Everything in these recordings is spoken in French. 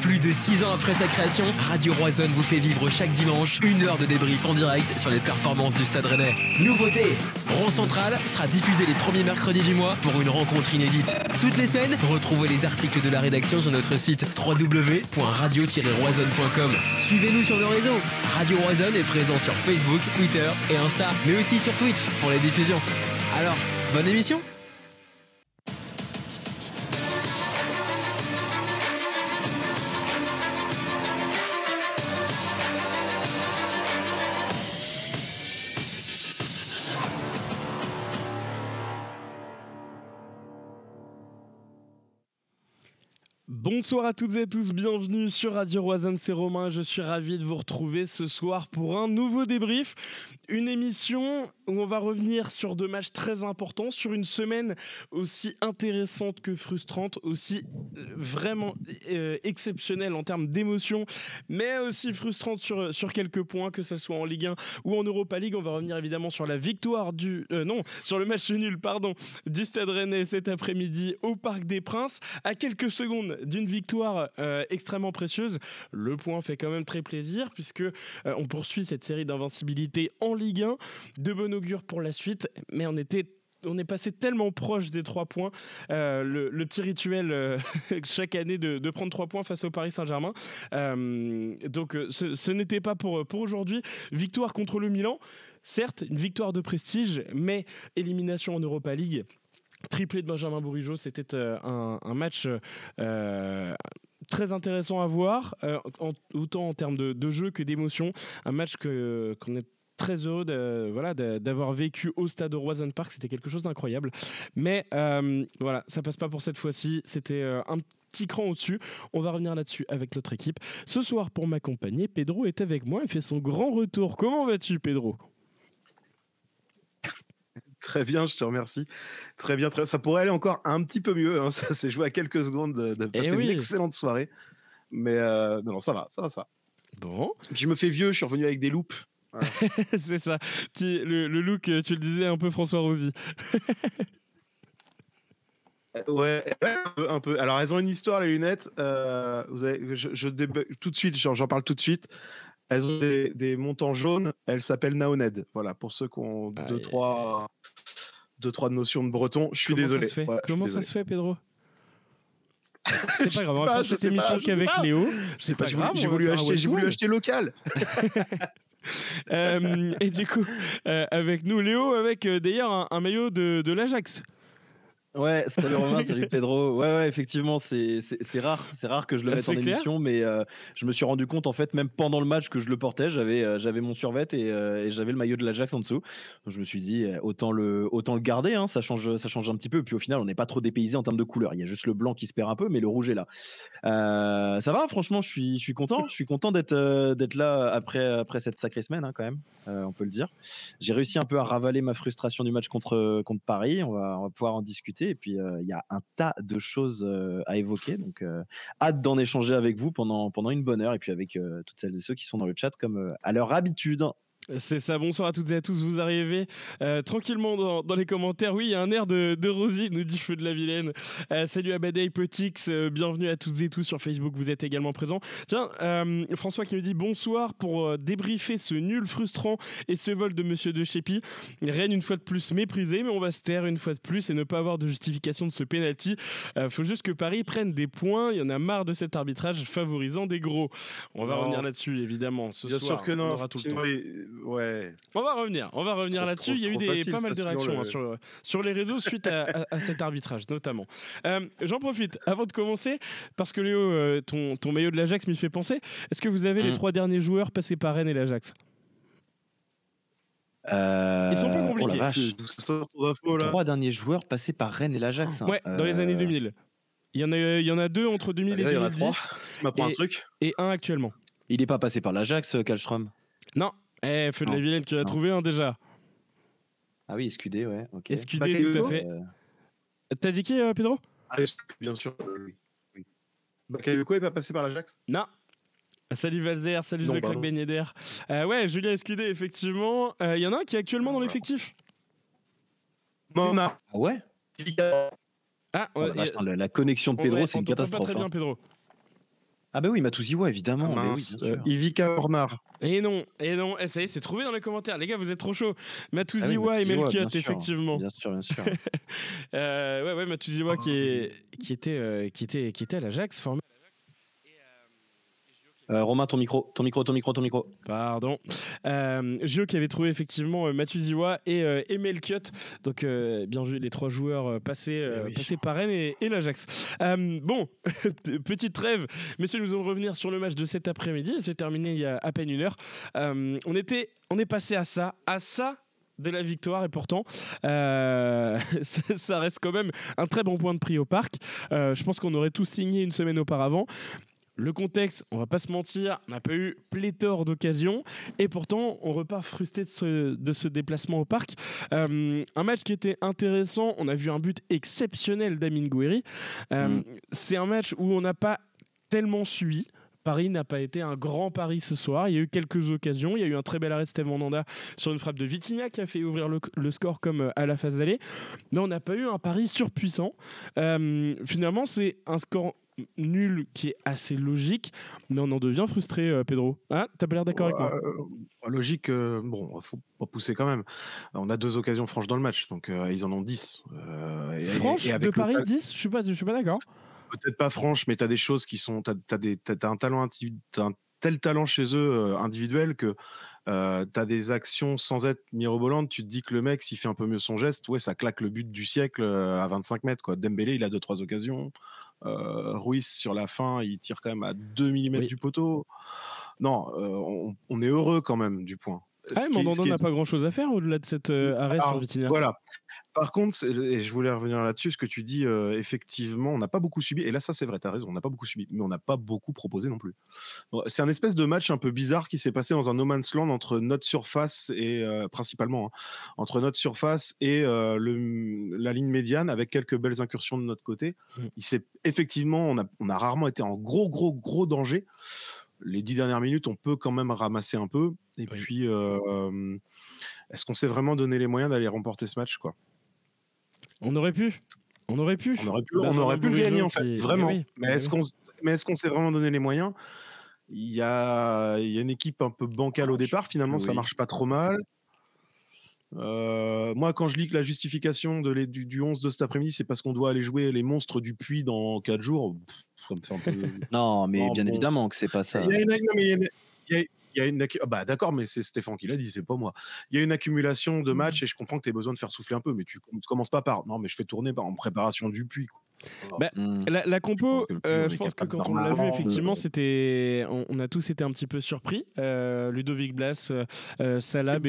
Plus de 6 ans après sa création, Radio Roison vous fait vivre chaque dimanche une heure de débrief en direct sur les performances du Stade Rennais. Nouveauté Rond Central sera diffusé les premiers mercredis du mois pour une rencontre inédite. Toutes les semaines, retrouvez les articles de la rédaction sur notre site www.radio-roison.com. Suivez-nous sur nos réseaux. Radio Roison est présent sur Facebook, Twitter et Insta, mais aussi sur Twitch pour les diffusions. Alors, bonne émission Bonsoir à toutes et à tous, bienvenue sur Radio Roison, c'est Romain, je suis ravi de vous retrouver ce soir pour un nouveau débrief, une émission où on va revenir sur deux matchs très importants, sur une semaine aussi intéressante que frustrante, aussi euh, vraiment euh, exceptionnelle en termes d'émotion, mais aussi frustrante sur, sur quelques points, que ce soit en Ligue 1 ou en Europa League. On va revenir évidemment sur la victoire du... euh, non, sur le match nul, pardon, du Stade Rennais cet après-midi au Parc des Princes, à quelques secondes victoire euh, extrêmement précieuse. Le point fait quand même très plaisir puisque euh, on poursuit cette série d'invincibilité en Ligue 1. De bon augure pour la suite, mais on était on est passé tellement proche des trois points, Euh, le, petit rituel chaque année de, prendre trois points face au Paris Saint-Germain. Donc ce, n'était pas pour aujourd'hui. Victoire contre le Milan, certes une victoire de prestige, mais élimination en Europa League. Triplé de Benjamin Bourigeau, c'était euh, un, match euh, très intéressant à voir, euh, autant en termes de, jeu que d'émotion. Un match qu'on est très heureux de- voilà, d'avoir vécu au stade de Roison Park. C'était quelque chose d'incroyable. Mais voilà, ça passe pas pour cette fois-ci. C'était un petit cran au-dessus. On va revenir là-dessus avec notre équipe. Ce soir, pour m'accompagner, Pedro est avec moi et fait son grand retour. Comment vas-tu, Pedro? Très bien, je te remercie. Très bien, très Ça pourrait aller encore un petit peu mieux. hein. Ça s'est joué à quelques secondes de, de Eh passer oui. une excellente soirée. Mais euh, non, non, ça va, ça va, ça va. Bon, Puis je me fais vieux, je suis revenu avec des loupes. c'est ça. Tu- le, le look, tu le disais, un peu François Rosy. Euh, Ouais, un peu, un peu. Alors, elles ont une histoire, les lunettes. Euh, vous avez, je, je tout de suite, j'en parle tout de suite. Elles ont des, des montants jaunes. Elles s'appellent Naoned. Voilà, pour ceux qui ont Aïe. deux, trois, deux, trois notions de breton. Je suis Comment désolé. Ça se fait suis Comment ça se fait, Pedro C'est pas grave, on va je cette émission qu'avec. Léo. C'est pas, pas grave. j'ai voulu acheter, j'ai voulu acheter local. Euh, et du coup, euh, avec nous, Léo, avec euh, d'ailleurs un, un maillot de, de l'Ajax. Ouais, salut Romain, salut Pedro. Ouais, ouais, effectivement, c'est rare, c'est rare que je le Ah, mette en émission, mais euh, je me suis rendu compte en fait, même pendant le match que je le portais, j'avais euh, j'avais mon survêt et, euh, et j'avais le maillot de l'Ajax en dessous. Donc, je me suis dit euh, autant le autant le garder, hein, ça change ça change un petit peu. Puis au final, on n'est pas trop dépaysé en termes de couleur. Il y a juste le blanc qui se perd un peu, mais le rouge est là. Ça va, franchement, je suis je suis content, je suis content d'être d'être là après après cette sacrée semaine hein, quand même, euh, on peut le dire. J'ai réussi un peu à ravaler ma frustration du match contre, contre Paris. On va, pouvoir en discuter. Et puis, euh, il y a un tas de choses euh, à évoquer. Donc, hâte d'en échanger avec vous pendant, pendant une bonne heure. Et puis, avec toutes celles et ceux qui sont dans le chat, comme à leur habitude. C'est ça, bonsoir à toutes et à tous, vous arrivez euh, tranquillement dans, dans les commentaires. Oui, il y a un air de, de Rosy, nous dit Feu de la Vilaine. Euh, salut à Badei Petix, euh, bienvenue à toutes et tous sur Facebook, vous êtes également présents. Tiens, euh, François qui nous dit bonsoir pour débriefer ce nul frustrant et ce vol de Monsieur de Chépi. Rennes une fois de plus méprisé, mais on va se taire une fois de plus et ne pas avoir de justification de ce penalty. Faut juste que Paris prenne des points, il y en a marre de cet arbitrage favorisant des gros. On va Non, revenir là-dessus évidemment. Ce Bien soir, sûr que on non. aura tout le sinon, temps. il- Ouais. On va revenir, on va revenir là-dessus. Il y a eu des, facile, pas mal de réactions le- hein, sur, sur les réseaux suite à, à- à cet arbitrage, notamment. Euh, J'en profite avant de commencer, parce que Léo, euh, ton, ton maillot de l'Ajax m'y fait penser. Est-ce que vous avez les Mm. trois derniers joueurs passés par Rennes et l'Ajax? Euh, Ils sont pas oh la compliqués. là? Trois derniers joueurs passés par Rennes et l'Ajax. hein. Ouais, dans les années Euh, 2000. Il y, en a, il y en a deux entre 2000 Allez, et là, il y en a 2010 trois. Tu m'apprends un Et- truc? et un actuellement. Il n'est pas passé par l'Ajax, Kallström. Non, eh, Feu de la. Vilaine, tu as trouvé un déjà. Ah oui, Escudé, ouais. Ok. Escudé, Bakayoko tout à fait. Euh, T'as dit qui, euh, Pedro? Ah, Bien sûr. euh, oui. Bakayoko est pas passé par l'Ajax? Non. Salut Valzer, salut Non, The Crack. Ben Yedder. Euh, ouais, Julien Escudé, effectivement. Euh, Il y en a un qui est actuellement dans l'effectif? Mona. Ah ouais? Ah, Oh ouais, a- putain, la- la connexion de Pedro, c'est une catastrophe. pas très bien, hein. Ah bah oui, Matouziwa, évidemment. Ah oui, mince, euh. Ivica Hornar. Et non, et non, et ça y est, c'est trouvé dans les commentaires. Les gars, vous êtes trop chauds. Matuziwa Ah oui, et Matouziwa, bien sûr. effectivement. Bien sûr, bien sûr. Euh, ouais, ouais, Matuziwa qui, est, qui, était, euh, qui, était, qui était à l'Ajax, formé. Euh, Romain, ton micro, ton micro, ton micro, ton micro. Pardon. Euh, Gio qui avait trouvé effectivement euh, Matuziwa et, euh, et Melchiot. Donc, euh, bien vu, les trois joueurs euh, passés, euh, Eh oui. passés par Rennes et, et l'Ajax. Euh, bon, petite trêve. Messieurs, nous allons revenir sur le match de cet après-midi. C'est terminé il y a à peine une heure. Euh, on, était, on est passé à ça, à ça de la victoire et pourtant euh, ça, ça reste quand même un très bon point de prix au parc. Euh, je pense qu'on aurait tous signé une semaine auparavant. Le contexte, on va pas se mentir, on n'a pas eu pléthore d'occasions et pourtant on repart frustré de ce, de ce déplacement au parc. Euh, un match qui était intéressant, on a vu un but exceptionnel d'Amin Gouiri. Euh, Mm. C'est un match où on n'a pas tellement suivi. Paris n'a pas été un grand pari ce soir. Il y a eu quelques occasions. Il y a eu un très bel arrêt de Steve Mandanda sur une frappe de Vitinha qui a fait ouvrir le, le score comme euh, à la phase d'aller. Mais on n'a pas eu un pari surpuissant. Euh, finalement, c'est un score nul qui est assez logique, mais on en devient frustré, euh, Pedro. Ah, t'as pas l'air d'accord avec moi? Euh, logique, euh, bon, faut pas pousser quand même. On a deux occasions franches dans le match, donc euh, ils en ont 10. Euh, et- et- Franche et de Paris ta- 10 Je suis pas, pas d'accord. Peut-être pas franche, mais tu as des choses qui sont. Tu as, un talent t'as un tel talent chez eux euh, individuel que tu as des actions sans être mirobolantes. Tu te dis que le mec, s'il fait un peu mieux son geste, ouais, ça claque le but du siècle euh, à 25 mètres. Quoi. Dembélé, il a deux, trois occasions. Euh, Ruiz, sur la fin, il tire quand même à 2 mm Oui. du poteau. Non, euh, on, on est heureux quand même du point. Ah, Ce Mandanda n'a pas grand chose à faire au-delà de cet euh, arrêt alors, sur Vitinha. Voilà. Par contre, et je voulais revenir là-dessus, ce que tu dis, euh, effectivement, on n'a pas beaucoup subi. Et là, ça, c'est vrai, tu as raison, on n'a pas beaucoup subi, mais on n'a pas beaucoup proposé non plus. C'est un espèce de match un peu bizarre qui s'est passé dans un no man's land entre notre surface et, euh, principalement, hein, entre notre surface et euh, le, la ligne médiane, avec quelques belles incursions de notre côté. Mm. Il s'est effectivement, on a, on a rarement été en gros, gros, gros danger. Les dix dernières minutes, on peut quand même ramasser un peu. Et Oui. puis, euh, est-ce qu'on s'est vraiment donné les moyens d'aller remporter ce match quoi? On aurait pu. On aurait pu. On aurait pu, on Benjamin aurait pu le gagner en fait, eh vraiment. oui, eh est-ce oui. qu'on s- mais est-ce qu'on s'est vraiment donné les moyens? Il y, a, il y a une équipe un peu bancale au départ, finalement ça marche pas trop mal. Euh, moi, quand je lis que la justification de les- du, du 11 de cet après-midi, c'est parce qu'on doit aller jouer les monstres du puits dans 4 jours, pff, ça me fait un peu. Non, mais Non, bien bon. évidemment que c'est pas ça. Il y a une, ah bah d'accord, mais c'est Stéphane qui l'a dit, c'est pas moi. Il y a une accumulation de matchs et je comprends que tu as besoin de faire souffler un peu, mais tu com- commences pas par non, mais je fais tourner par- en préparation du puits. quoi. Hmm. La, la compo, euh, je pense que quand on l'a vu, effectivement, c'était, on, on a tous été un petit peu surpris. Euh, Ludovic Blas, euh, Salah, Il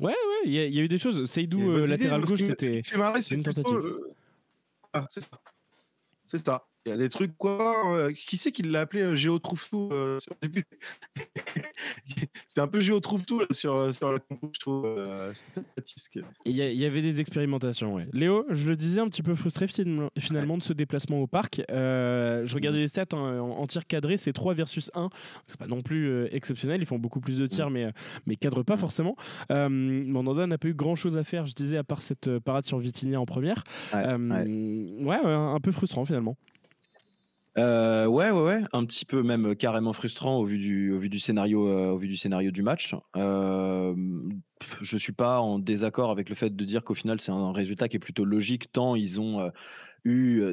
Ouais, ouais, il y, a- il y a eu des choses. Seydou, euh, idées, latéral gauche, c'était. c'est une tentative. euh, Ah, c'est ça. C'est ça. Il y a des trucs quoi. euh, qui c'est qui l'a appelé euh, Géo Trouve-Tout euh, sur le début? C'est un peu Géo Trouve-Tout sur, sur la compo, je trouve. Il y, avait des expérimentations, ouais. Léo, je le disais, un petit peu frustré finalement, de ce déplacement au parc. Euh, je regardais les stats hein, en, en tir cadré, c'est 3 versus 1. C'est pas non plus exceptionnel, ils font beaucoup plus de tirs, mais, euh, mais cadrent pas forcément. Euh, Mandanda n'a pas eu grand chose à faire, je disais, à part cette parade sur Vitinha en première. Ouais, ouais. ouais, ouais, un peu frustrant finalement. Euh, ouais, ouais, ouais, un petit peu même euh, carrément frustrant au vu du, scénario, euh, au vu du scénario du match. Euh, je suis pas en désaccord avec le fait de dire qu'au final c'est un résultat qui est plutôt logique tant ils ont euh, eu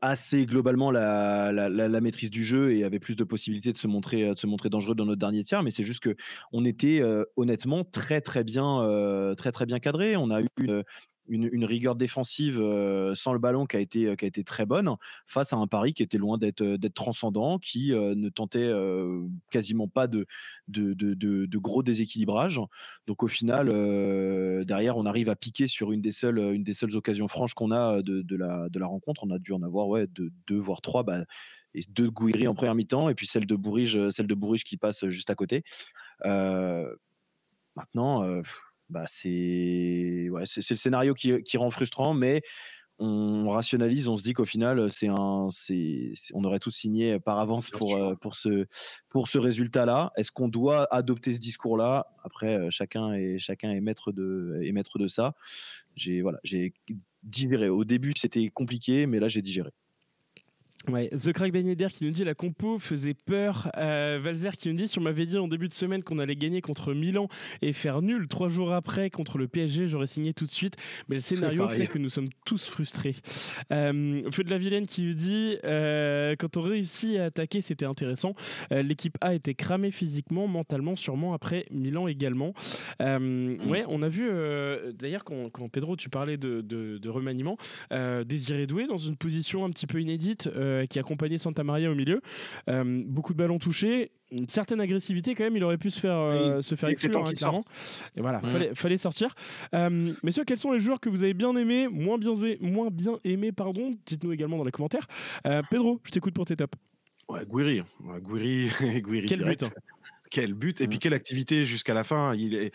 assez globalement la, maîtrise du jeu et avaient plus de possibilités de se montrer, dangereux dans notre dernier tiers. Mais c'est juste que on était honnêtement très très bien, très très bien cadré. On a eu une, rigueur défensive euh, sans le ballon qui a été, qui a été très bonne face à un Paris qui était loin d'être d'être transcendant, qui euh, ne tentait euh, quasiment pas de, de, gros déséquilibrage. Donc au final, euh, derrière, on arrive à piquer sur une des seules, une des seules occasions franches qu'on a de, la, de la rencontre. On a dû en avoir ouais, deux, deux voire trois. Bah, et deux de Gouiri en première mi-temps et puis celle de Bourige, celle de Bourige qui passe juste à côté. Euh, maintenant, euh, bah c'est ouais, c'est c'est le scénario qui, qui rend frustrant, mais on rationalise, on se dit qu'au final, c'est un, c'est, c'est- on aurait tous signé par avance pour, euh, ce, pour ce résultat-là. Est-ce qu'on doit adopter ce discours-là? Après, chacun est, chacun est maître de, est maître de ça. J'ai, voilà, j'ai digéré. Au début, c'était compliqué, mais là, j'ai digéré. Ouais, The Crack Beneder qui nous dit la compo faisait peur. Euh, Valzer qui nous dit si on m'avait dit en début de semaine qu'on allait gagner contre Milan et faire nul trois jours après contre le PSG, j'aurais signé tout de suite. Mais le scénario fait que nous sommes tous frustrés. Euh, Feu de la Vilaine qui nous dit euh, quand on réussit à attaquer, c'était intéressant. L'équipe A était cramée physiquement, mentalement, sûrement après Milan également. Ouais, on a vu d'ailleurs quand, quand, Pedro tu parlais de, de, de remaniement, Désiré Doué dans une position un petit peu inédite. Euh, qui accompagnait Santa Maria au milieu. Euh, beaucoup de ballons touchés, une certaine agressivité quand même, il aurait pu se faire, euh, se faire exclure, hein, clairement. Et voilà, il fallait, fallait, sortir. messieurs, quels sont les joueurs que vous avez bien aimés, moins bien, moins bien aimés, pardon? Dites-nous également dans les commentaires. Pedro, je t'écoute pour tes tops. Ouais, Guiri. Guiri, Guiri Quel but hein quel but et puis mmh. quelle activité jusqu'à la fin. Il est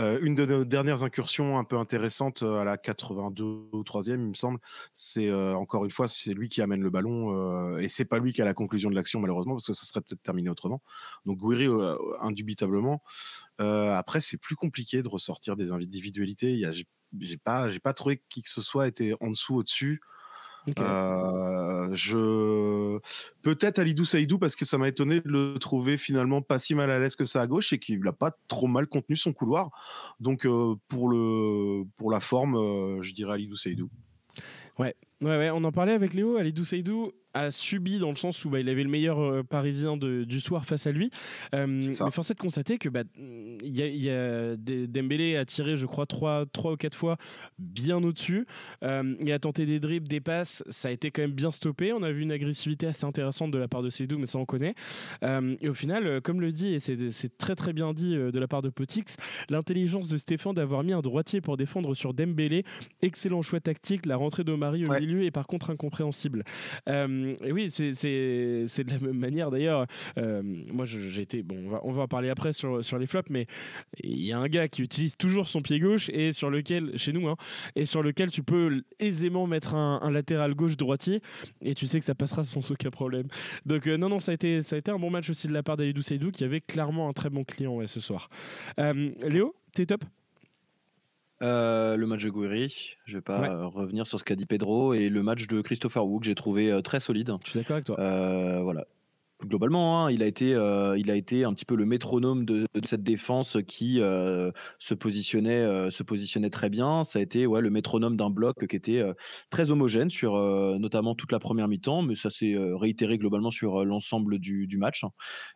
euh, une de nos dernières incursions un peu intéressantes euh, à la 82 ou 3e, il me semble. C'est euh, encore une fois, c'est lui qui amène le ballon et c'est pas lui qui a la conclusion de l'action malheureusement parce que ça serait peut-être terminé autrement. Donc Gouiri indubitablement. après, c'est plus compliqué de ressortir des individualités. J'ai pas, j'ai pas trouvé qui que ce soit était en dessous, au-dessus. Euh, je peut-être Alidou Saïdou parce que ça m'a étonné de le trouver finalement pas si mal à l'aise que ça à gauche et qu'il n'a pas trop mal contenu son couloir. Donc euh, pour le pour la forme, euh, je dirais Alidou Saïdou. Ouais, ouais, ouais, on en parlait avec Léo. Alidou Saïdou, a subi dans le sens où bah, il avait le meilleur euh, parisien du soir face à lui. Euh, mais force est de constater que bah, y a, Dembélé a tiré, je crois, 3, trois ou 4 fois bien au-dessus. Euh, il a tenté des dribbles, des passes, ça a été quand même bien stoppé. On a vu une agressivité assez intéressante de la part de Seydou, mais ça on connaît. et au final, comme le dit, et c'est très très bien dit de la part de Potix, l'intelligence de Stéphane d'avoir mis un droitier pour défendre sur Dembélé, excellent choix tactique, la rentrée d'Omari au milieu est par contre incompréhensible. Euh, oui, c'est de la même manière d'ailleurs. Euh, moi, été. Bon, on va, en parler après sur, les flops, mais il y a un gars qui utilise toujours son pied gauche et sur lequel, chez nous, hein, et sur lequel tu peux aisément mettre un, latéral gauche-droitier et tu sais que ça passera sans aucun problème. Donc, euh, non, non, ça a, été, un bon match aussi de la part d'Alidou Seydou qui avait clairement un très bon client ce soir. Léo, t'es top? Euh, le match de Guiri, je vais pas euh, revenir sur ce qu'a dit Pedro, et le match de Christopher Wu que j'ai trouvé euh, très solide. Je suis d'accord avec toi. voilà globalement, hein, il, a été, euh, il a été un petit peu le métronome de, cette défense qui euh, se, positionnait, euh, se positionnait très bien. Ça a été ouais, le métronome d'un bloc qui était très homogène sur notamment toute la première mi-temps, mais ça s'est réitéré globalement sur l'ensemble du, match.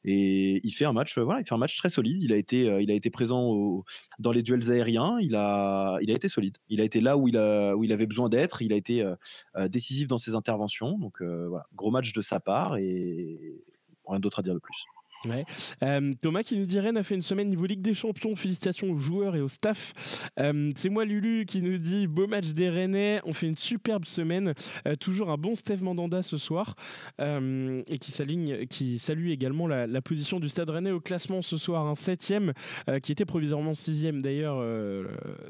Et il fait un match, voilà, il fait un match très solide. Il a été, il a été présent dans les duels aériens. Il a, il a été solide. Il a été là où il, a, où il avait besoin d'être. Il a été décisif dans ses interventions. Donc gros match de sa part et rien d'autre à dire de plus. Euh, Thomas qui nous dit Rennes a fait une semaine niveau Ligue des Champions. Félicitations aux joueurs et au staff. Euh, c'est moi Lulu qui nous dit beau match des Rennais. On fait une superbe semaine. Euh, toujours un bon Steve Mandanda ce soir et qui s'aligne, qui salue également la, position du Stade Rennais au classement ce soir, un septième qui était provisoirement sixième d'ailleurs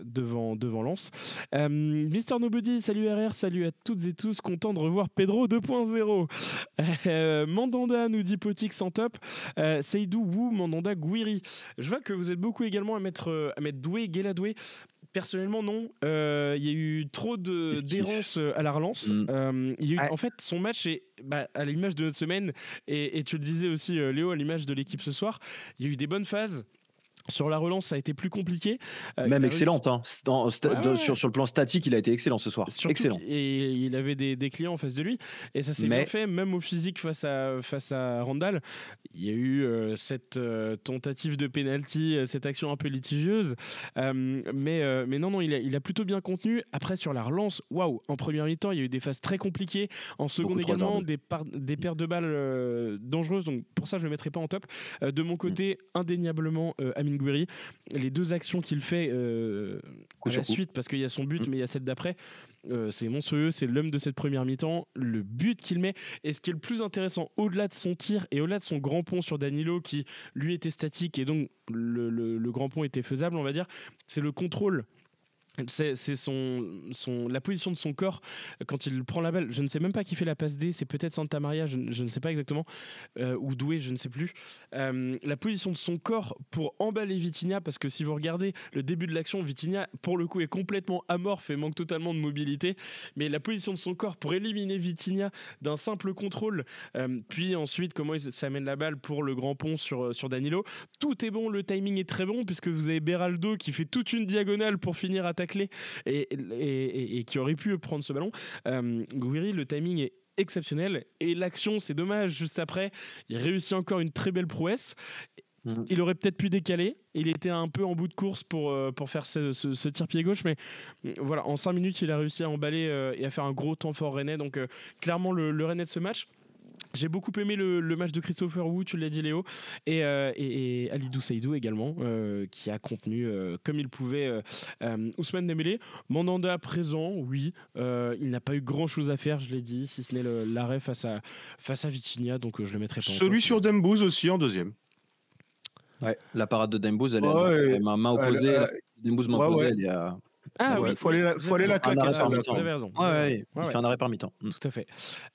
devant devant Lens. Mister Nobody, salut RR, salut à toutes et tous. Content de revoir Pedro 2.0. Mandanda nous dit Potique sans top. Euh, Seydou Wu Mandanda Gouiri. Je vois que vous êtes beaucoup également à mettre, euh, à mettre Doué, Doué. Personnellement, non. Euh, il y a eu trop d'errance à la relance. Mm. il y a eu, En fait, son match est bah, à l'image de notre semaine, et, et, tu le disais aussi, Léo, à l'image de l'équipe ce soir. Il y a eu des bonnes phases. Sur la relance, ça a été plus compliqué. Euh, Même excellente. Hein. sur, sur, le plan statique, il a été excellent ce soir. excellent. Et il avait des, des, clients en face de lui. Et ça s'est bien fait, même au physique face à, face à Randall. Il y a eu euh, cette euh, tentative de penalty, cette action un peu litigieuse. mais, mais non, non, il a, il a, plutôt bien contenu. Après, sur la relance, waouh, en première mi-temps, il y a eu des phases très compliquées. En seconde également, des, des pertes de balles dangereuses. Donc pour ça, je ne le mettrai pas en top. de mon côté, indéniablement, Les deux actions qu'il fait euh, à la suite, parce qu'il y a son but, mm. mais il y a celle d'après, euh, c'est monstrueux, c'est l'homme de cette première mi-temps, le but qu'il met. Et ce qui est le plus intéressant, au-delà de son tir et au-delà de son grand pont sur Danilo, qui lui était statique et donc le, le grand pont était faisable, on va dire, c'est le contrôle c'est son, la position de son corps quand il prend la balle. Je ne sais même pas qui fait la passe D, c'est peut-être Santa Maria, je, ne sais pas exactement, euh, ou Doué, je ne sais plus. Euh, la position de son corps pour emballer Vitinha, parce que si vous regardez le début de l'action, Vitinha, pour le coup, est complètement amorphe et manque totalement de mobilité. Mais la position de son corps pour éliminer Vitinha d'un simple contrôle, euh, puis ensuite comment il s'amène la balle pour le grand pont sur, sur Danilo, tout est bon, le timing est très bon, puisque vous avez Beraldo qui fait toute une diagonale pour finir à clé et, et, qui aurait pu prendre ce ballon. Euh, le timing est exceptionnel et l'action, c'est dommage, juste après, il réussit encore une très belle prouesse. Mm. Il aurait peut-être pu décaler. Il était un peu en bout de course pour, euh, pour faire ce, tir pied gauche, mais euh, voilà, en 5 minutes, il a réussi à emballer euh, et à faire un gros temps fort Rennais. Donc, clairement, le, le Rennais de ce match. J'ai beaucoup aimé le, match de Christopher Wu, tu l'as dit Léo, et, euh, et, Alidou Saïdou également, euh, qui a contenu euh, comme il pouvait Ousmane Dembélé. Mandanda présent, oui, il n'a pas eu grand chose à faire, je l'ai dit, si ce n'est l'arrêt face à, face à Vitinha, donc je le mettrai pas Celui sur Dembouz aussi en deuxième. Ouais, la parade de Dembouz, elle, est ma main opposée. Dembouz m'a opposé, il y a ah oui, il faut aller la, faut aller la claquer. Vous avez raison. Ouais, il fait un arrêt par mi-temps. Tout à fait.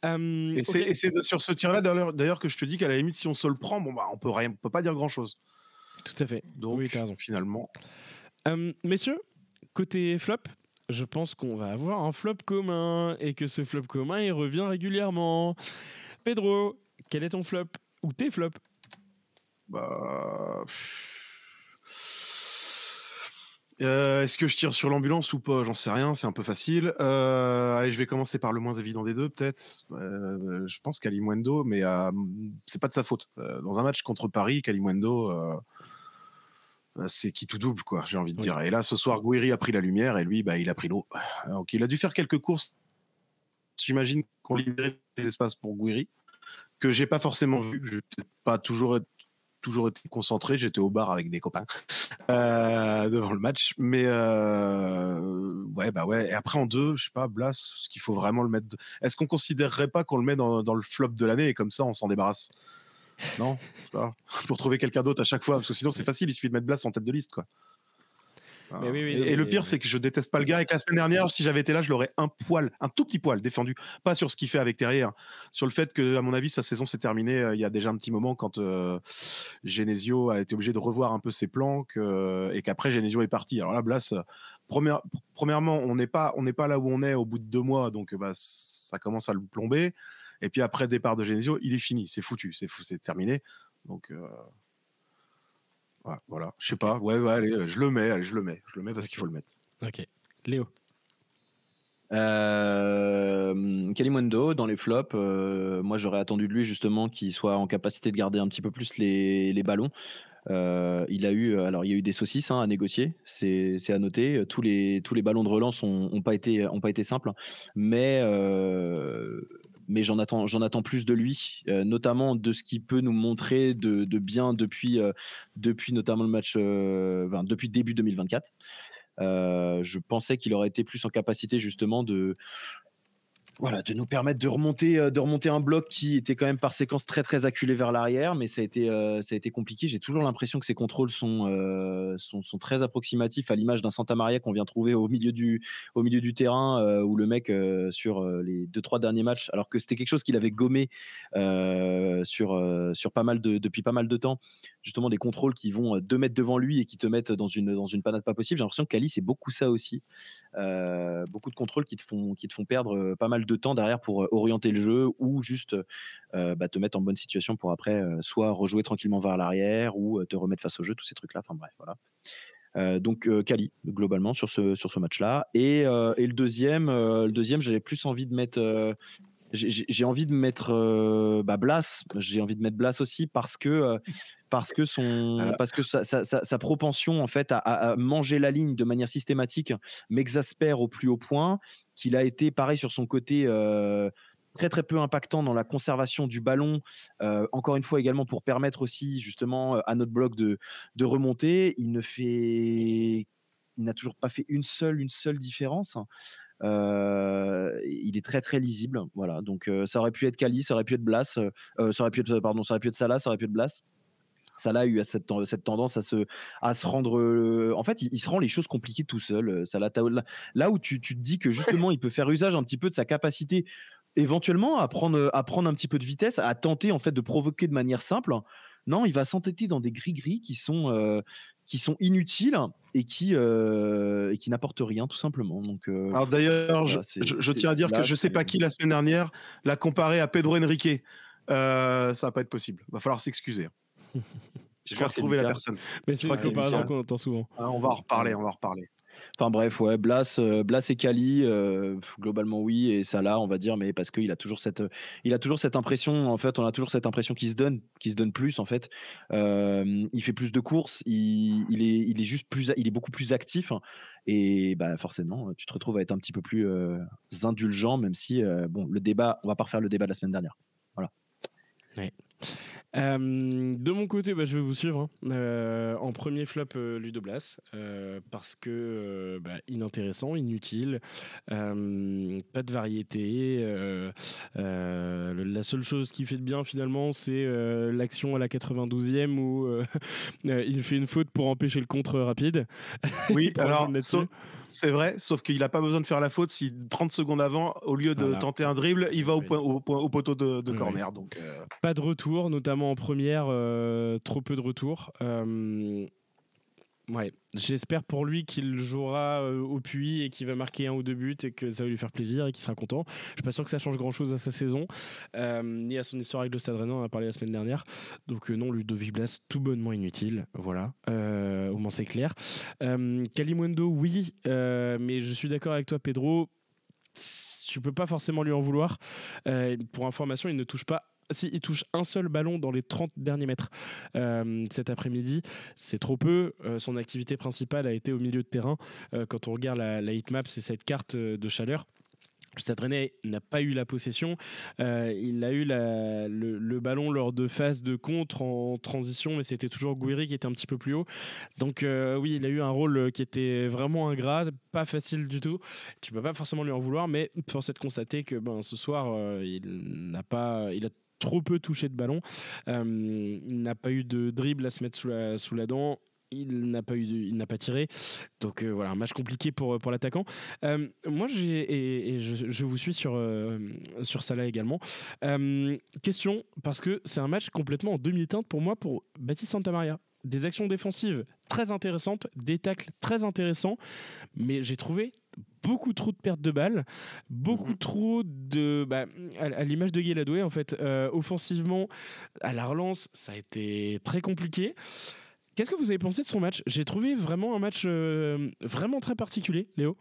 et c'est sur ce tir-là, d'ailleurs, que je te dis qu'à la limite, si on se le prend, bon, bah, on peut rien, peut pas dire grand-chose. Tout à fait. Donc, oui, raison. finalement. messieurs, côté flop, je pense qu'on va avoir un flop commun et que ce flop commun, il revient régulièrement. Pedro, quel est ton flop ou tes flops? Bah. Euh, est-ce que je tire sur l'ambulance ou pas? J'en sais rien, c'est un peu facile. Euh, allez, je vais commencer par le moins évident des deux, peut-être. Euh, je pense qu'Alimundo, mais c'est pas de sa faute. dans un match contre Paris, Kalimundo, c'est qui tout double, quoi, j'ai envie de dire. Et là, ce soir, Gouiri a pris la lumière et lui, bah, il a pris l'eau. Donc, il a dû faire quelques courses. J'imagine qu'on libérait les espaces pour Gouiri, que j'ai pas forcément vu. Je pas toujours toujours été concentré. J'étais au bar avec des copains euh, devant le match. Mais euh, ouais, bah ouais. Et après en deux, je sais pas, Blas, ce qu'il faut vraiment le mettre. Est-ce qu'on considérerait pas qu'on le met dans, le flop de l'année et comme ça on s'en débarrasse? Non, pour trouver quelqu'un d'autre à chaque fois, parce que sinon c'est facile. Il suffit de mettre Blas en tête de liste, quoi et, le pire, c'est que je déteste pas le gars. Et que la semaine dernière, si j'avais été là, je l'aurais un poil, un tout petit poil défendu. Pas sur ce qu'il fait avec Terrier, hein. sur le fait que, à mon avis, sa saison s'est terminée euh, il y a déjà un petit moment quand euh, Genesio a été obligé de revoir un peu ses plans et qu'après Genesio est parti. Alors là, Blas, première, premièrement, on n'est pas, on n'est pas là où on est au bout de deux mois, donc bah, ça commence à le plomber. Et puis après départ de Genesio, il est fini, c'est foutu, c'est c'est terminé. Donc euh, voilà, je sais pas. Ouais, ouais, allez, je le mets, allez, je le mets, je le mets parce qu'il faut le mettre. Ok, Léo. Euh, Kalimundo dans les flops, euh, moi j'aurais attendu de lui justement qu'il soit en capacité de garder un petit peu plus les, les ballons. Euh, il a eu, alors il y a eu des saucisses hein, à négocier, c'est à noter. Tous les, tous les ballons de relance n'ont pas été, ont pas été simples, mais euh, mais j'en attends, j'en attends plus de lui, notamment de ce qu'il peut nous montrer de, bien depuis, depuis notamment le match, euh, depuis début 2024. je pensais qu'il aurait été plus en capacité justement de, voilà, de nous permettre de remonter, euh, de remonter un bloc qui était quand même par séquence très très acculé vers l'arrière, mais ça a été, euh, ça a été compliqué. J'ai toujours l'impression que ces contrôles sont, euh, sont, sont, très approximatifs à l'image d'un Santa Maria qu'on vient trouver au milieu du, au milieu du terrain, où le mec sur les deux trois derniers matchs, alors que c'était quelque chose qu'il avait gommé sur, sur pas mal de, depuis pas mal de temps, justement des contrôles qui vont deux mètres devant lui et qui te mettent dans une, dans une panade pas possible. J'ai l'impression que Cali c'est beaucoup ça aussi, beaucoup de contrôles qui te font, qui te font perdre pas mal de temps derrière pour euh, orienter le jeu ou juste euh, bah, te mettre en bonne situation pour après euh, soit rejouer tranquillement vers l'arrière ou te remettre face au jeu, tous ces trucs-là. Enfin bref, voilà. donc Kali globalement sur ce sur ce match-là et, et, le deuxième le deuxième j'avais plus envie de mettre j'ai envie de mettre bah, Blas j'ai envie de mettre Blas aussi parce que parce que son parce que sa, sa, sa, propension en fait à, à, manger la ligne de manière systématique m'exaspère au plus haut point qu'il a été pareil sur son côté euh, très très peu impactant dans la conservation du ballon euh, encore une fois également pour permettre aussi justement à notre bloc de, de remonter. Il ne fait il n'a toujours pas fait une seule une seule différence. euh, il est très très lisible voilà donc ça aurait pu être Kali ça aurait pu être Blas ça aurait pu être pardon ça aurait pu être Salah ça aurait pu être Blas Salah a eu cette, tendance à se, rendre. euh, en fait, il, se rend les choses compliquées tout seul. euh, là, où tu, te dis que justement, il peut faire usage un petit peu de sa capacité, éventuellement, à prendre, à prendre un petit peu de vitesse, à tenter en fait de provoquer de manière simple. Non, il va s'entêter dans des gris-gris qui sont, euh, qui sont inutiles et qui, euh, et qui n'apportent rien, tout simplement. Donc, euh, Alors d'ailleurs, je, Voilà, c'est- je- je c'est- tiens à dire là, que je sais c'est- pas qui la semaine dernière l'a comparé à Pedro Henrique. Euh, ça va pas être possible. Va falloir s'excuser. Je vais retrouver la personne. Mais c'est crois une que c'est comparaison qu'on entend souvent. Hein, on va en reparler. On va en reparler. Enfin bref, ouais, Blas, euh, Blas et Kali, euh, globalement oui, et Salah, on va dire, mais parce qu'il a toujours cette, il a toujours cette impression, en fait, on a toujours cette impression qu'il se donne, qu'il se donne plus, en fait. Euh, il fait plus de courses, il, est, il est juste plus, il est beaucoup plus actif, hein, et bah forcément, tu te retrouves à être un petit peu plus euh, indulgent, même si, euh, bon, le débat, on va pas refaire le débat de la semaine dernière. Euh, de mon côté, bah, je vais vous suivre. hein. Euh, en premier flop, euh, Ludo Blas, euh, parce que euh, bah, inintéressant, inutile, euh, pas de variété. euh, euh, le- la seule chose qui fait de bien finalement, c'est euh, l'action à la 92e où euh, il fait une faute pour empêcher le contre rapide. Oui, Il prend le alors là-dessus. sauf- c'est vrai, sauf qu'il n'a pas besoin de faire la faute si 30 secondes avant, au lieu de Voilà. tenter un dribble, il va au, point, au, point- au poteau de, de Oui, corner. Donc, euh, Pas de retour, notamment en première, euh, trop peu de retour. Euh, ouais, j'espère pour lui qu'il jouera euh, au puits et qu'il va marquer un ou deux buts et que ça va lui faire plaisir et qu'il sera content. Je suis pas sûr que ça change grand chose à sa saison, euh, ni à son histoire avec le Stade Rennais, on en a parlé la semaine dernière. Donc euh, non, Ludovic Blas, tout bonnement inutile. Voilà, au moins c'est clair. Kalimundo, oui, mais je suis d'accord avec toi, Pedro. Tu peux pas forcément lui en vouloir. Pour information, il ne touche pas si il touche un seul ballon dans les 30 derniers mètres euh, cet après-midi, c'est trop peu. Euh, son activité principale a été au milieu de terrain. Euh, quand on regarde la, la heatmap, c'est cette carte de chaleur. Le Stade Rennais n'a pas eu la possession. Il a eu le, ballon lors de phases de contre en transition, mais c'était toujours Gouiri qui était un petit peu plus haut. Donc oui, il a eu un rôle qui était vraiment ingrat, pas facile du tout. Tu peux pas forcément lui en vouloir, mais force est de constater que ben, ce soir, il n'a pas, il a trop peu touché de ballon. Euh, il n'a pas eu de dribble à se mettre sous la, dent. Il n'a pas eu, il n'a pas tiré. Donc euh, voilà, un match compliqué pour l'attaquant. Euh, moi, j'ai et, je, vous suis sur euh, sur également. Question parce que c'est un match complètement en demi-teinte pour moi pour Baptiste Santamaria. Des actions défensives très intéressantes, des tacles très intéressants, mais j'ai trouvé beaucoup trop de pertes de balles, beaucoup trop de. bah, à, à l'image de Guéladoué, en fait, euh, offensivement, à la relance, ça a été très compliqué. Qu'est-ce que vous avez pensé de son match? J'ai trouvé vraiment un match euh, vraiment très particulier, Léo.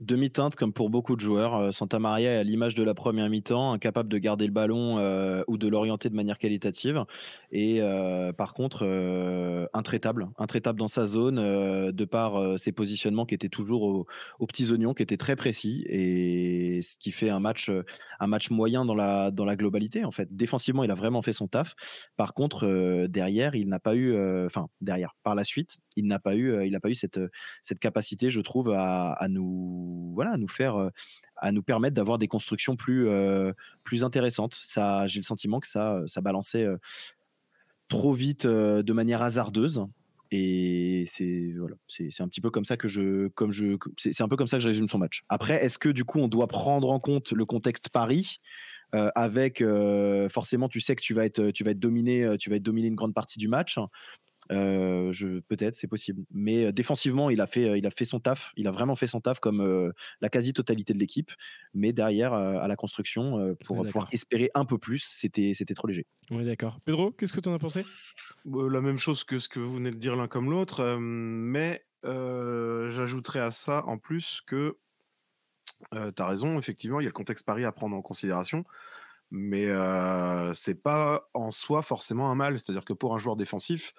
Demi-teinte comme pour beaucoup de joueurs. Euh, Santa Maria est à l'image de la première mi-temps, incapable de garder le ballon euh, ou de l'orienter de manière qualitative. Et euh, par contre, intraitable, intraitable dans sa zone, de par ses positionnements qui étaient toujours au- aux petits oignons, qui étaient très précis. Et ce qui fait un match, un match moyen dans la, dans la globalité. En fait, défensivement, il a vraiment fait son taf. Par contre, derrière, il n'a pas eu, enfin derrière, par la suite, il n'a pas eu, il pas eu cette cette capacité, je trouve, à nous, voilà, nous faire, à nous permettre d'avoir des constructions plus, plus intéressantes. Ça, j'ai le sentiment que ça, ça balançait trop vite de manière hasardeuse. Et c'est voilà, c'est un petit peu comme ça que je, comme je, c'est un peu comme ça que je résume son match. Après, est-ce que du coup on doit prendre en compte le contexte Paris avec forcément, tu sais que tu vas être, tu vas être dominé, tu vas être dominé une grande partie du match. Euh, je peut-être c'est possible. Mais euh, défensivement il a fait euh, il a fait son taf. Il a vraiment fait son taf comme euh, la quasi totalité de l'équipe. Mais derrière euh, à la construction euh, pour Ouais, pouvoir espérer un peu plus c'était c'était trop léger. Est d'accord. Pedro, qu'est-ce que tu en as pensé? Euh, la même chose que ce que vous venez de dire l'un comme l'autre, euh, mais euh, j'ajouterais à ça en plus que tu as raison, effectivement, il y a le contexte Paris à prendre en considération, mais euh, c'est pas en soi forcément un mal. C'est-à-dire que pour un joueur défensif,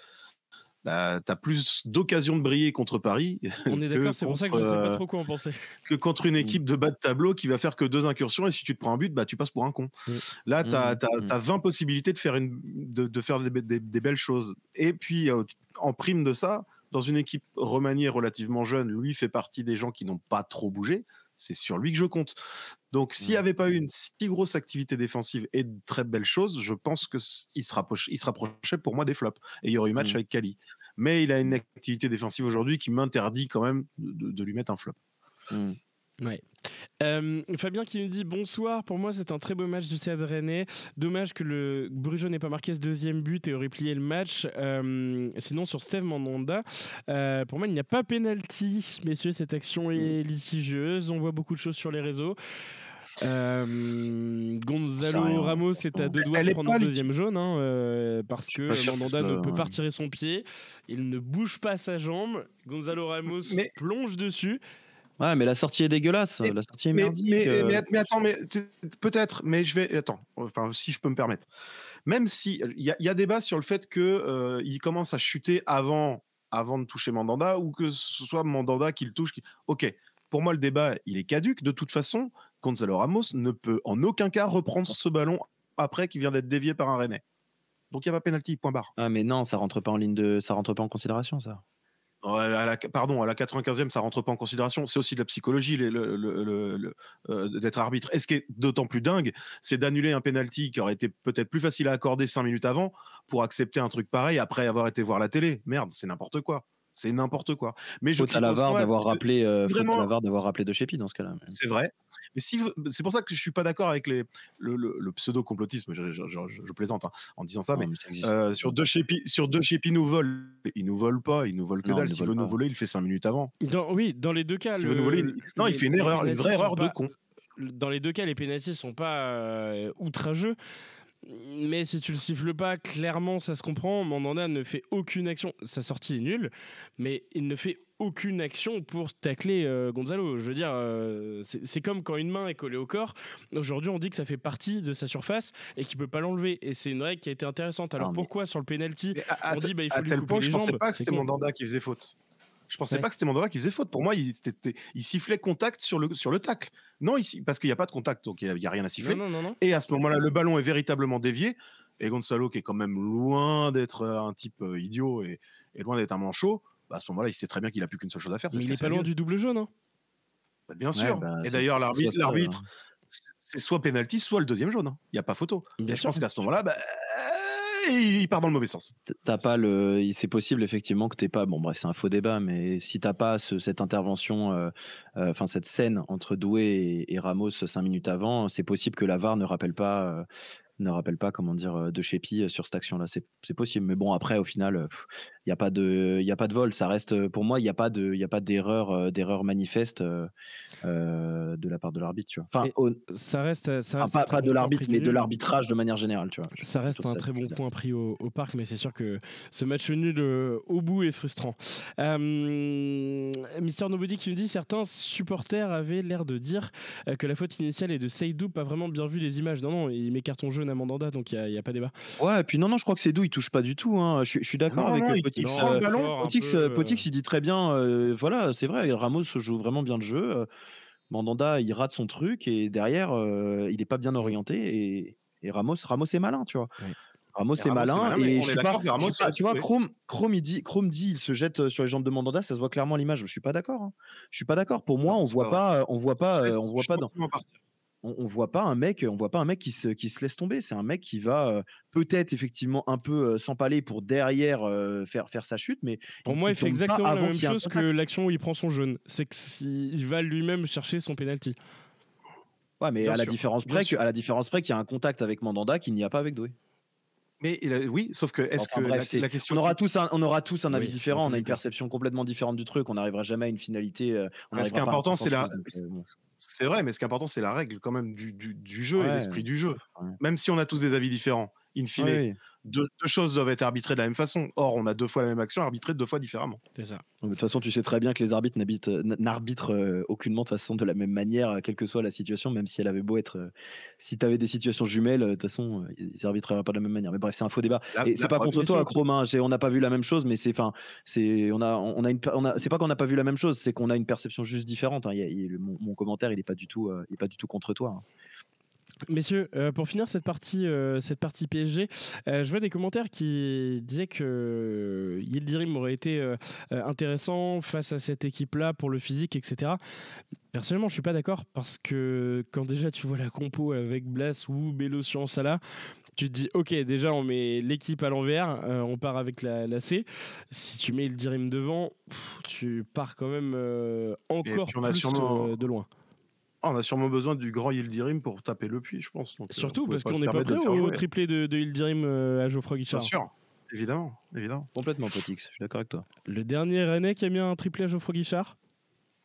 bah, tu as plus d'occasions de briller contre Paris On est que d'accord, c'est pour ça que je sais contre, pas euh, trop quoi en penser. que contre une équipe de bas de tableau qui va faire que deux incursions et si tu te prends un but, bah, tu passes pour un con. Mm. Là, tu as, Mm. 20 possibilités de faire, une, de, de faire des, des- des belles choses. Et puis, euh, en prime de ça, dans une équipe remaniée relativement jeune, lui fait partie des gens qui n'ont pas trop bougé. C'est sur lui que je compte. Donc, s'il n'y avait pas eu une si grosse activité défensive et de très belles choses, je pense qu'il se, il se rapprochait pour moi des flops. Et il y aurait eu match Mm. avec Kali. Mais il a une activité défensive aujourd'hui qui m'interdit quand même de, de lui mettre un flop. Mm. Ouais. Euh, Fabien qui nous dit bonsoir. Pour moi, c'est un très beau match du Stade Rennais. Dommage que le Brugeot n'ait pas marqué ce deuxième but et aurait plié le match. Euh, sinon, sur Steve Mandanda, euh, pour moi, il n'y a pas penalty. Messieurs, cette action est litigieuse. On voit beaucoup de choses sur les réseaux. Euh, Gonzalo. Ramos est à deux doigts de prendre liti- deuxième jaune hein, euh, parce que Mandanda ne peut pas retirer son pied. Il ne bouge pas sa jambe. Gonzalo Ramos Mais- plonge dessus. Ouais, mais la sortie est dégueulasse. Mais- la sortie est Mais, merdique. mais, euh. mais, mais attends, mais peut-être, mais je vais. Attends, enfin, si je peux me permettre. Même si. Il y, a- il y a débat sur le fait qu'il commence à chuter avant, avant de toucher Mandanda ou que ce soit Mandanda qui le touche. qui- Ok, pour moi, le débat, il est caduque. De toute façon, Gonzalo Ramos ne peut en aucun cas reprendre ce ballon après qu'il vient d'être dévié par un Rennais. Donc il n'y a pas pénalty, point barre. Ah, mais non, ça rentre pas en ligne de, ça rentre pas en considération, ça. À la, pardon, à la 95e, ça rentre pas en considération. C'est aussi de la psychologie le- le- le- euh, d'être arbitre. Et ce qui est d'autant plus dingue, c'est d'annuler un penalty qui aurait été peut-être plus facile à accorder cinq minutes avant pour accepter un truc pareil après avoir été voir la télé. Merde, c'est n'importe quoi. C'est n'importe quoi. Mais je à la critique VAR quand même, d'avoir rappelé, euh, à vraiment- d'avoir rappelé De Chepi dans ce cas-là. C'est vrai. Mais si, c'est pour ça que je suis pas d'accord avec les, le, le- le pseudo-complotisme. Je, je- je- je plaisante hein, en disant ça, Non, mais mais ça existe. euh, sur deux Chepi, sur deux Chepi nous volent. Ils nous volent pas. Ils nous volent que Non, dalle. S'il veut nous voler, il fait cinq minutes avant. Dans- oui, dans les deux cas, S'il le- veut nous voler, il- non, il fait une erreur, une vraie erreur de con. Dans les deux cas, les pénaltys sont pas euh, outrageux. Mais si tu le siffles pas, clairement, ça se comprend. Mandanda ne fait aucune action. Sa sortie est nulle, mais il ne fait aucune action pour tacler euh, Gonzalo. Je veux dire, euh, c'est comme quand une main est collée au corps. Aujourd'hui, on dit que ça fait partie de sa surface et qu'il peut pas l'enlever. Et c'est une règle qui a été intéressante. Alors Non, mais- pourquoi sur le penalty on dit bah, il faut lui couper les je pensais jambes pas que c'était. Mandanda qui faisait faute. Je pensais Ouais. pas que c'était Mandanda qui faisait faute. Pour moi, il, c'était- c'était- il sifflait contact sur le, sur le tacle. Non, ici, parce qu'il n'y a pas de contact, donc il n'y a, rien à siffler. Non, non, non, non. Et à ce moment-là, le ballon est véritablement dévié. Et Gonzalo, qui est quand même loin d'être euh, un type euh, idiot et, et loin d'être un manchot, bah, à ce moment-là, il sait très bien qu'il a plus qu'une seule chose à faire. c'est Mais se il est casser pas loin du double jaune. hein. Bah, bien Ouais, sûr. bah, et d'ailleurs, l'arbitre, c'est- l'arbitre, soit penalty, soit le deuxième jaune. hein. Il n'y a pas photo. Bien et je sûr. pense qu'à ce moment-là, bah, il part dans le mauvais sens. T'as pas le, c'est possible effectivement que t'aies pas, bon bref c'est un faux débat, mais si t'as pas ce- cette intervention, euh, euh, enfin cette scène entre Doué et, Ramos cinq minutes avant, c'est possible que la VAR ne rappelle pas, euh, ne rappelle pas comment dire euh, de Chepi sur cette action-là. C'est c'est possible, mais bon après au final, il y a pas de, il y a pas de vol. Ça reste, euh, pour moi, il y a pas de, il y a pas d'erreur, euh, d'erreur manifeste euh, de la part de l'arbitre. Tu vois. Enfin, au- Ça reste, ça reste pas, pas bon de l'arbitre, mais de l'arbitrage de manière générale. Tu vois. Ça reste un ça, très bon point pris au, au parc, mais c'est sûr que ce match nul euh, au bout est frustrant. Euh, Mister Nobody qui nous dit certains supporters avaient l'air de dire que la faute initiale est de Seydou, pas vraiment bien vu les images. Non, non, il met carton jaune à Mandanda, donc il n'y a, pas débat. Ouais, et puis non, non, je crois que c'est doux, il touche pas du tout. hein. Je, suis- je suis d'accord Non, avec non, il- Potix. il prend le euh, ballon, Fort, un Potix, peu, euh, euh, Potix, il dit très bien, euh, voilà, c'est vrai, Ramos joue vraiment bien le jeu. euh, Mandanda, il rate son truc et derrière, euh, il est pas bien orienté et, et Ramos, Ramos est malin, tu vois. Ramos est Ramos est malin et je suis pas, Ramos suis pas- tu vois. Chrome, Chrome, il dit, Chrome dit, il se jette sur les jambes de Mandanda, ça se voit clairement à l'image. Je suis pas d'accord. hein. Je suis pas d'accord. Pour moi, on voit pas pas, on voit pas, on voit pas dans, qu'ils vont partir. On, on voit pas un mec, on voit pas un mec qui se, qui se laisse tomber. C'est un mec qui va euh, peut-être effectivement un peu euh, s'empaler pour derrière euh, faire, faire sa chute, mais Pour il- moi, il fait exactement la même chose que l'action où il prend son jaune. C'est qu'il va lui-même chercher son penalty. Ouais, mais à la différence près, à la différence près qu'il y a un contact avec Mandanda qu'il n'y a pas avec Doué. Mais oui, sauf que est-ce Enfin, que bref, la, question On aura tous un, on aura tous un avis Oui, différent, on a une perception complètement différente du truc, on n'arrivera jamais à une finalité. euh, on ce qui est important, c'est la, euh, c'est vrai, mais ce qui est important, c'est la règle quand même du, du- du jeu et Ouais. l'esprit du jeu. Ouais. Même si on a tous des avis différents, in fine, deux, deux choses doivent être arbitrées de la même façon. Or, on a deux fois la même action arbitrée deux fois différemment. C'est ça. Donc, de toute façon, tu sais très bien que les arbitres n'arbitrent euh, aucunement de toute façon de la même manière, euh, quelle que soit la situation, même si elle avait beau être. euh, si tu avais des situations jumelles, de toute façon, ils arbitreraient pas de la même manière. Mais bref, c'est un faux débat. La- Et c'est pas contre toi, hein, c'est- on n'a pas vu la même chose, mais c'est, enfin, c'est, on a, on a une, on a, c'est pas qu'on n'a pas vu la même chose, c'est qu'on a une perception juste différente. hein. Il il- mon, mon commentaire, il est pas du tout, euh, il est pas du tout contre toi. hein. Messieurs, euh, pour finir cette partie, euh, cette partie PSG, euh, je vois des commentaires qui disaient que Yildirim aurait été intéressant face à cette équipe-là pour le physique, etc. Personnellement, je suis pas d'accord parce que quand déjà tu vois la compo avec Blas ou Bélocian Salah, tu te dis ok déjà on met l'équipe à l'envers, euh, on part avec la, la C. Si tu mets Yildirim devant, pff, tu pars quand même euh, encore a plus sûrement- de loin. Ah, on a sûrement besoin du grand Yildirim pour taper le puits, je pense. Donc, euh, Surtout parce qu'on n'est pas prêt au triplé de, de Yildirim euh, à Geoffroy Bien Guichard. sûr, évidemment, évidemment. Complètement, Potix. Je suis d'accord avec toi. Le dernier Rennais qui a mis un triplé à Geoffroy Guichard?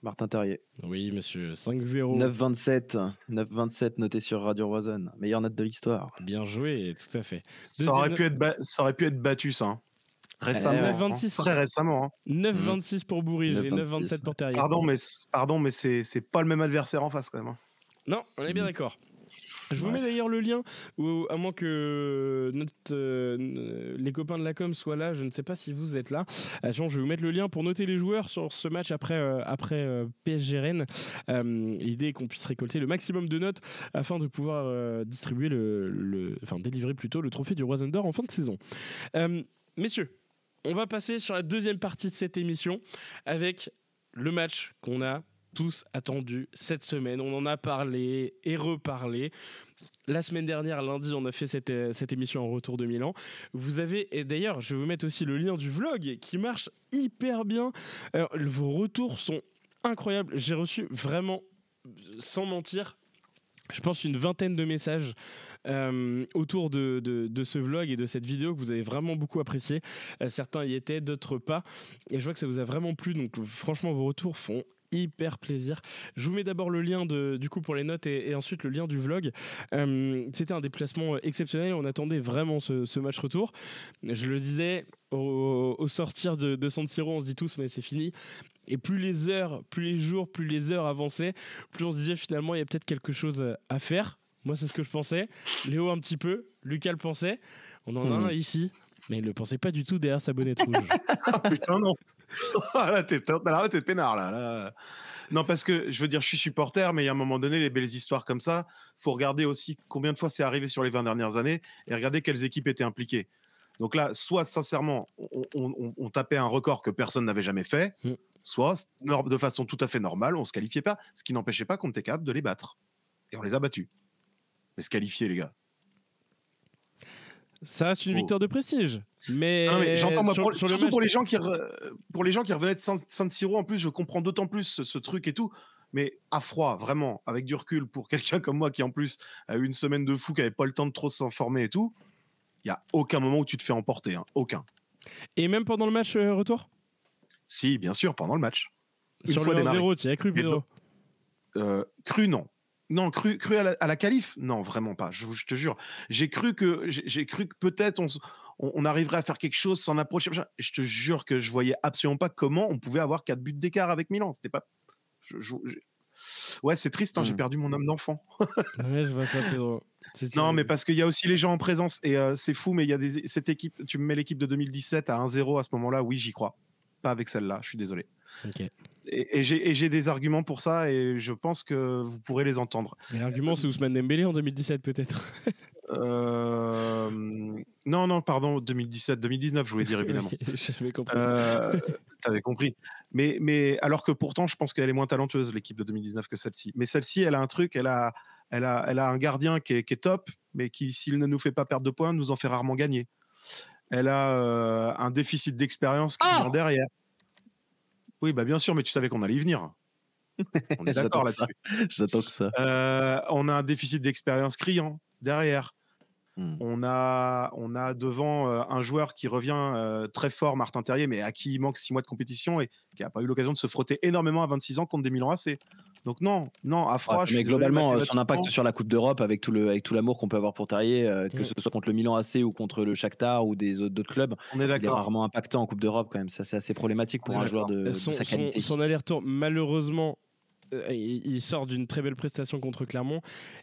Martin Terrier. Oui, monsieur. 5-0. 9,27. 9,27 noté sur Radio Roison. Meilleure note de l'histoire. Bien joué, tout à fait. Ça aurait, pu être ba- ça aurait pu être battu, ça. hein. Récemment. Hein. 26, Très récemment. hein. 9-26 pour Bourige et 9-26. 9-27 pour Terrier. Pardon, mais, pardon, mais c'est c'est pas le même adversaire en face, quand même. hein. Non, on est bien d'accord. Je vous Ouais. mets d'ailleurs le lien, ou à moins que notre, euh, les copains de la com soient là, je ne sais pas si vous êtes là. Euh, sinon, je vais vous mettre le lien pour noter les joueurs sur ce match après, euh, après euh, PSG Rennes. Euh, L'idée est qu'on puisse récolter le maximum de notes afin de pouvoir euh, distribuer le, le- enfin délivrer plutôt le trophée du Roisen d'Or en fin de saison. Euh, messieurs, on va passer sur la deuxième partie de cette émission avec le match qu'on a tous attendu cette semaine. On en a parlé et reparlé. La semaine dernière, lundi, on a fait cette, euh, cette émission en retour de Milan. Vous avez, et d'ailleurs, je vais vous mettre aussi le lien du vlog qui marche hyper bien. Vos retours sont incroyables. J'ai reçu vraiment, sans mentir, je pense une vingtaine de messages euh, autour de, ce vlog et de cette vidéo que vous avez vraiment beaucoup apprécié. Euh, certains y étaient, d'autres pas. Et je vois que ça vous a vraiment plu. Donc franchement, vos retours font hyper plaisir. Je vous mets d'abord le lien du coup pour les notes et, ensuite le lien du vlog. Euh, C'était un déplacement exceptionnel. On attendait vraiment ce, match retour. Je le disais au, sortir de, de San on se dit tous mais c'est fini. Et plus les heures, plus les jours, plus les heures avançaient, plus on se disait finalement il y a peut-être quelque chose à faire. Moi c'est ce que je pensais. Léo un petit peu. Lucas le pensait. On en a Hmm. un ici. Mais il le pensait pas du tout derrière sa bonnette rouge. Ah putain, non. Ah, là, t'es peinard, là, là. Non, parce que je veux dire, je suis supporter, mais il y a un moment donné, les belles histoires comme ça, faut regarder aussi combien de fois c'est arrivé sur les 20 dernières années et regarder quelles équipes étaient impliquées. Donc là, soit sincèrement, on, on- on- on tapait un record que personne n'avait jamais fait, Mm. soit de façon tout à fait normale, on se qualifiait pas, ce qui n'empêchait pas qu'on était capable de les battre. Et on les a battus. Mais se qualifier, les gars. Ça reste une Oh. victoire de prestige. Mais, j'entends, moi, sur- pour- sur le surtout match- pour les gens qui re- pour les gens qui revenaient de San, San Siro, en plus, je comprends d'autant plus ce, ce truc et tout. Mais à froid, vraiment, avec du recul, pour quelqu'un comme moi qui en plus a eu une semaine de fou, qui avait pas le temps de trop s'informer et tout, il y a aucun moment où tu te fais emporter, hein, aucun. Et même pendant le match euh, retour? Si, bien sûr, pendant le match. Une Sur le démarré. 1-0, tu y as cru, Pedro? Euh, cru, non. Non, cru, cru à la, à la qualif Non, vraiment pas. Je, te jure. J'ai cru que j'ai cru que peut-être on, on- arriverait à faire quelque chose, s'en approcher. Je te jure que je voyais absolument pas comment on pouvait avoir quatre buts d'écart avec Milan. C'était pas. je- je- je- Ouais, c'est triste. hein, J'ai Mm. perdu mon âme d'enfant. Ouais, je vois ça, Pedro. C'est- Non, mais parce qu'il y a aussi les gens en présence et euh, c'est fou. Mais il y a des, cette équipe. Tu me mets l'équipe de 2017 à 1-0 à ce moment-là. Oui, j'y crois. Pas avec celle-là. Je suis désolé. Et, et j'ai des arguments pour ça et je pense que vous pourrez les entendre. L'argument, c'est Ousmane Dembélé en 2017, peut-être. Euh, Non, non, pardon, 2017, 2019, je voulais dire évidemment. J'avais compris. Euh, T'avais compris. Mais, mais alors que pourtant, je pense qu'elle est moins talentueuse, l'équipe de 2019, que celle-ci. Mais celle-ci, elle a un truc, elle a, elle a, elle a un gardien qui est, qui est top, mais qui, s'il ne nous fait pas perdre de points, nous en fait rarement gagner. Elle a euh, un déficit d'expérience qui vient derrière. Oui, bah bien sûr, mais tu savais qu'on allait y venir. On est d'accord là-dessus. J'attends que ça. Euh, on a un déficit d'expérience criant derrière. Hmm. On a, on a devant euh, un joueur qui revient euh, très fort, Martin Terrier, mais à qui il manque six mois de compétition et qui n'a pas eu l'occasion de se frotter énormément à 26 ans contre des Milan AC. Donc non, non, à froid. Ouais, mais globalement, son impact sur la Coupe d'Europe, avec tout le, avec tout l'amour qu'on peut avoir pour Terrier, euh, que Mm. ce soit contre le Milan AC ou contre le Shakhtar ou des autres d'autres clubs, on est il est rarement impactant en Coupe d'Europe quand même. Ça, c'est assez problématique pour un joueur de, de son, sa son- qualité. son aller-retour, malheureusement, il sort d'une très belle prestation contre Clermont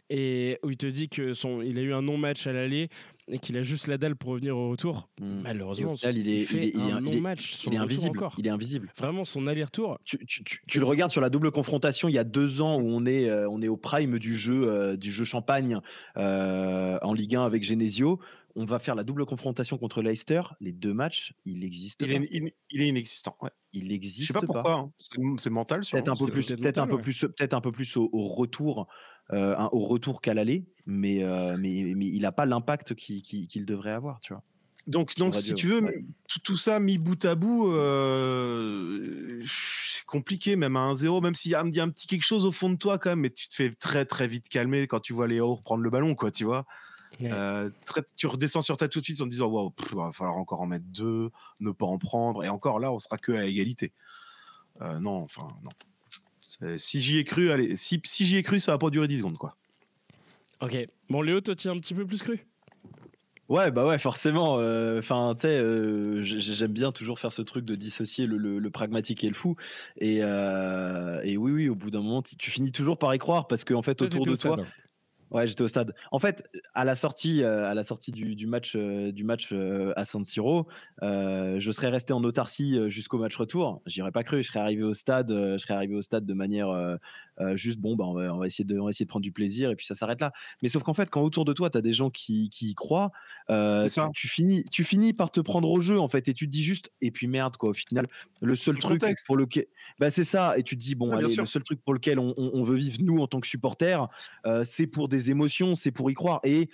et où il te dit que son, il a eu un non-match à l'aller et qu'il a juste la dalle pour revenir au retour. Hmm. Malheureusement, il, il, est, il, est, un non-match. Il est invisible. Encore. Il est invisible. Vraiment, son aller-retour. Tu, tu, tu, le regardes sur la double confrontation il y a deux ans où on est, euh, on est au prime du jeu, euh, du jeu champagne euh, en Ligue 1 avec Genesio on va faire la double confrontation contre Leicester. Les deux matchs, il existe. Il, Est, il, est inexistant. Ouais. Il existe. Je sais pas pourquoi. Hein. C'est mental. Peut-être un peu plus. Peut-être un peu plus. Peut-être un peu plus au, retour, euh, au retour qu'à l'aller, mais, euh, mais, mais il n'a pas l'impact qu'il devrait avoir, tu vois. Donc, donc si tu veux, tout, ça mis bout à bout, euh, c'est compliqué, même à 1-0, même s'il y a un, petit quelque chose au fond de toi quand même, mais tu te fais très très vite calmer quand tu vois Léo reprendre le ballon, quoi, tu vois. Euh, tu redescends sur ta tout de suite en te disant waouh, il va falloir encore en mettre deux, ne pas en prendre, et encore là, on sera que à égalité. Euh, non, enfin, non. Si j'y ai cru, allez, si, si j'y ai cru, ça va pas durer 10 secondes, quoi. Ok. Bon, Léo, toi, tu un petit peu plus cru? Ouais, bah ouais, forcément. Euh, enfin, tu sais, j'aime bien toujours faire ce truc de dissocier le, pragmatique et le fou. Et, et oui, oui, au bout d'un moment, tu finis toujours par y croire parce qu'en fait, autour de toi. Ouais, j'étais au stade. En fait, à la sortie, euh, à la sortie du, match, euh, du match euh, à San Siro, je serais resté en autarcie jusqu'au match retour. J'y pas cru. Je serais arrivé au stade, je serais arrivé au stade de manière juste bon, bah, on, va, essayer de, essayer de prendre du plaisir et puis ça s'arrête là. Mais sauf qu'en fait, quand autour de toi, tu as des gens qui, y croient, tu, finis, tu finis par te prendre au jeu en fait et tu te dis juste et puis merde quoi. Au final, le seul truc pour lequel, bah, c'est ça. Et tu te dis bon, allez, le seul truc pour lequel on, on veut vivre nous en tant que supporters, c'est pour des émotions, c'est pour y croire. Et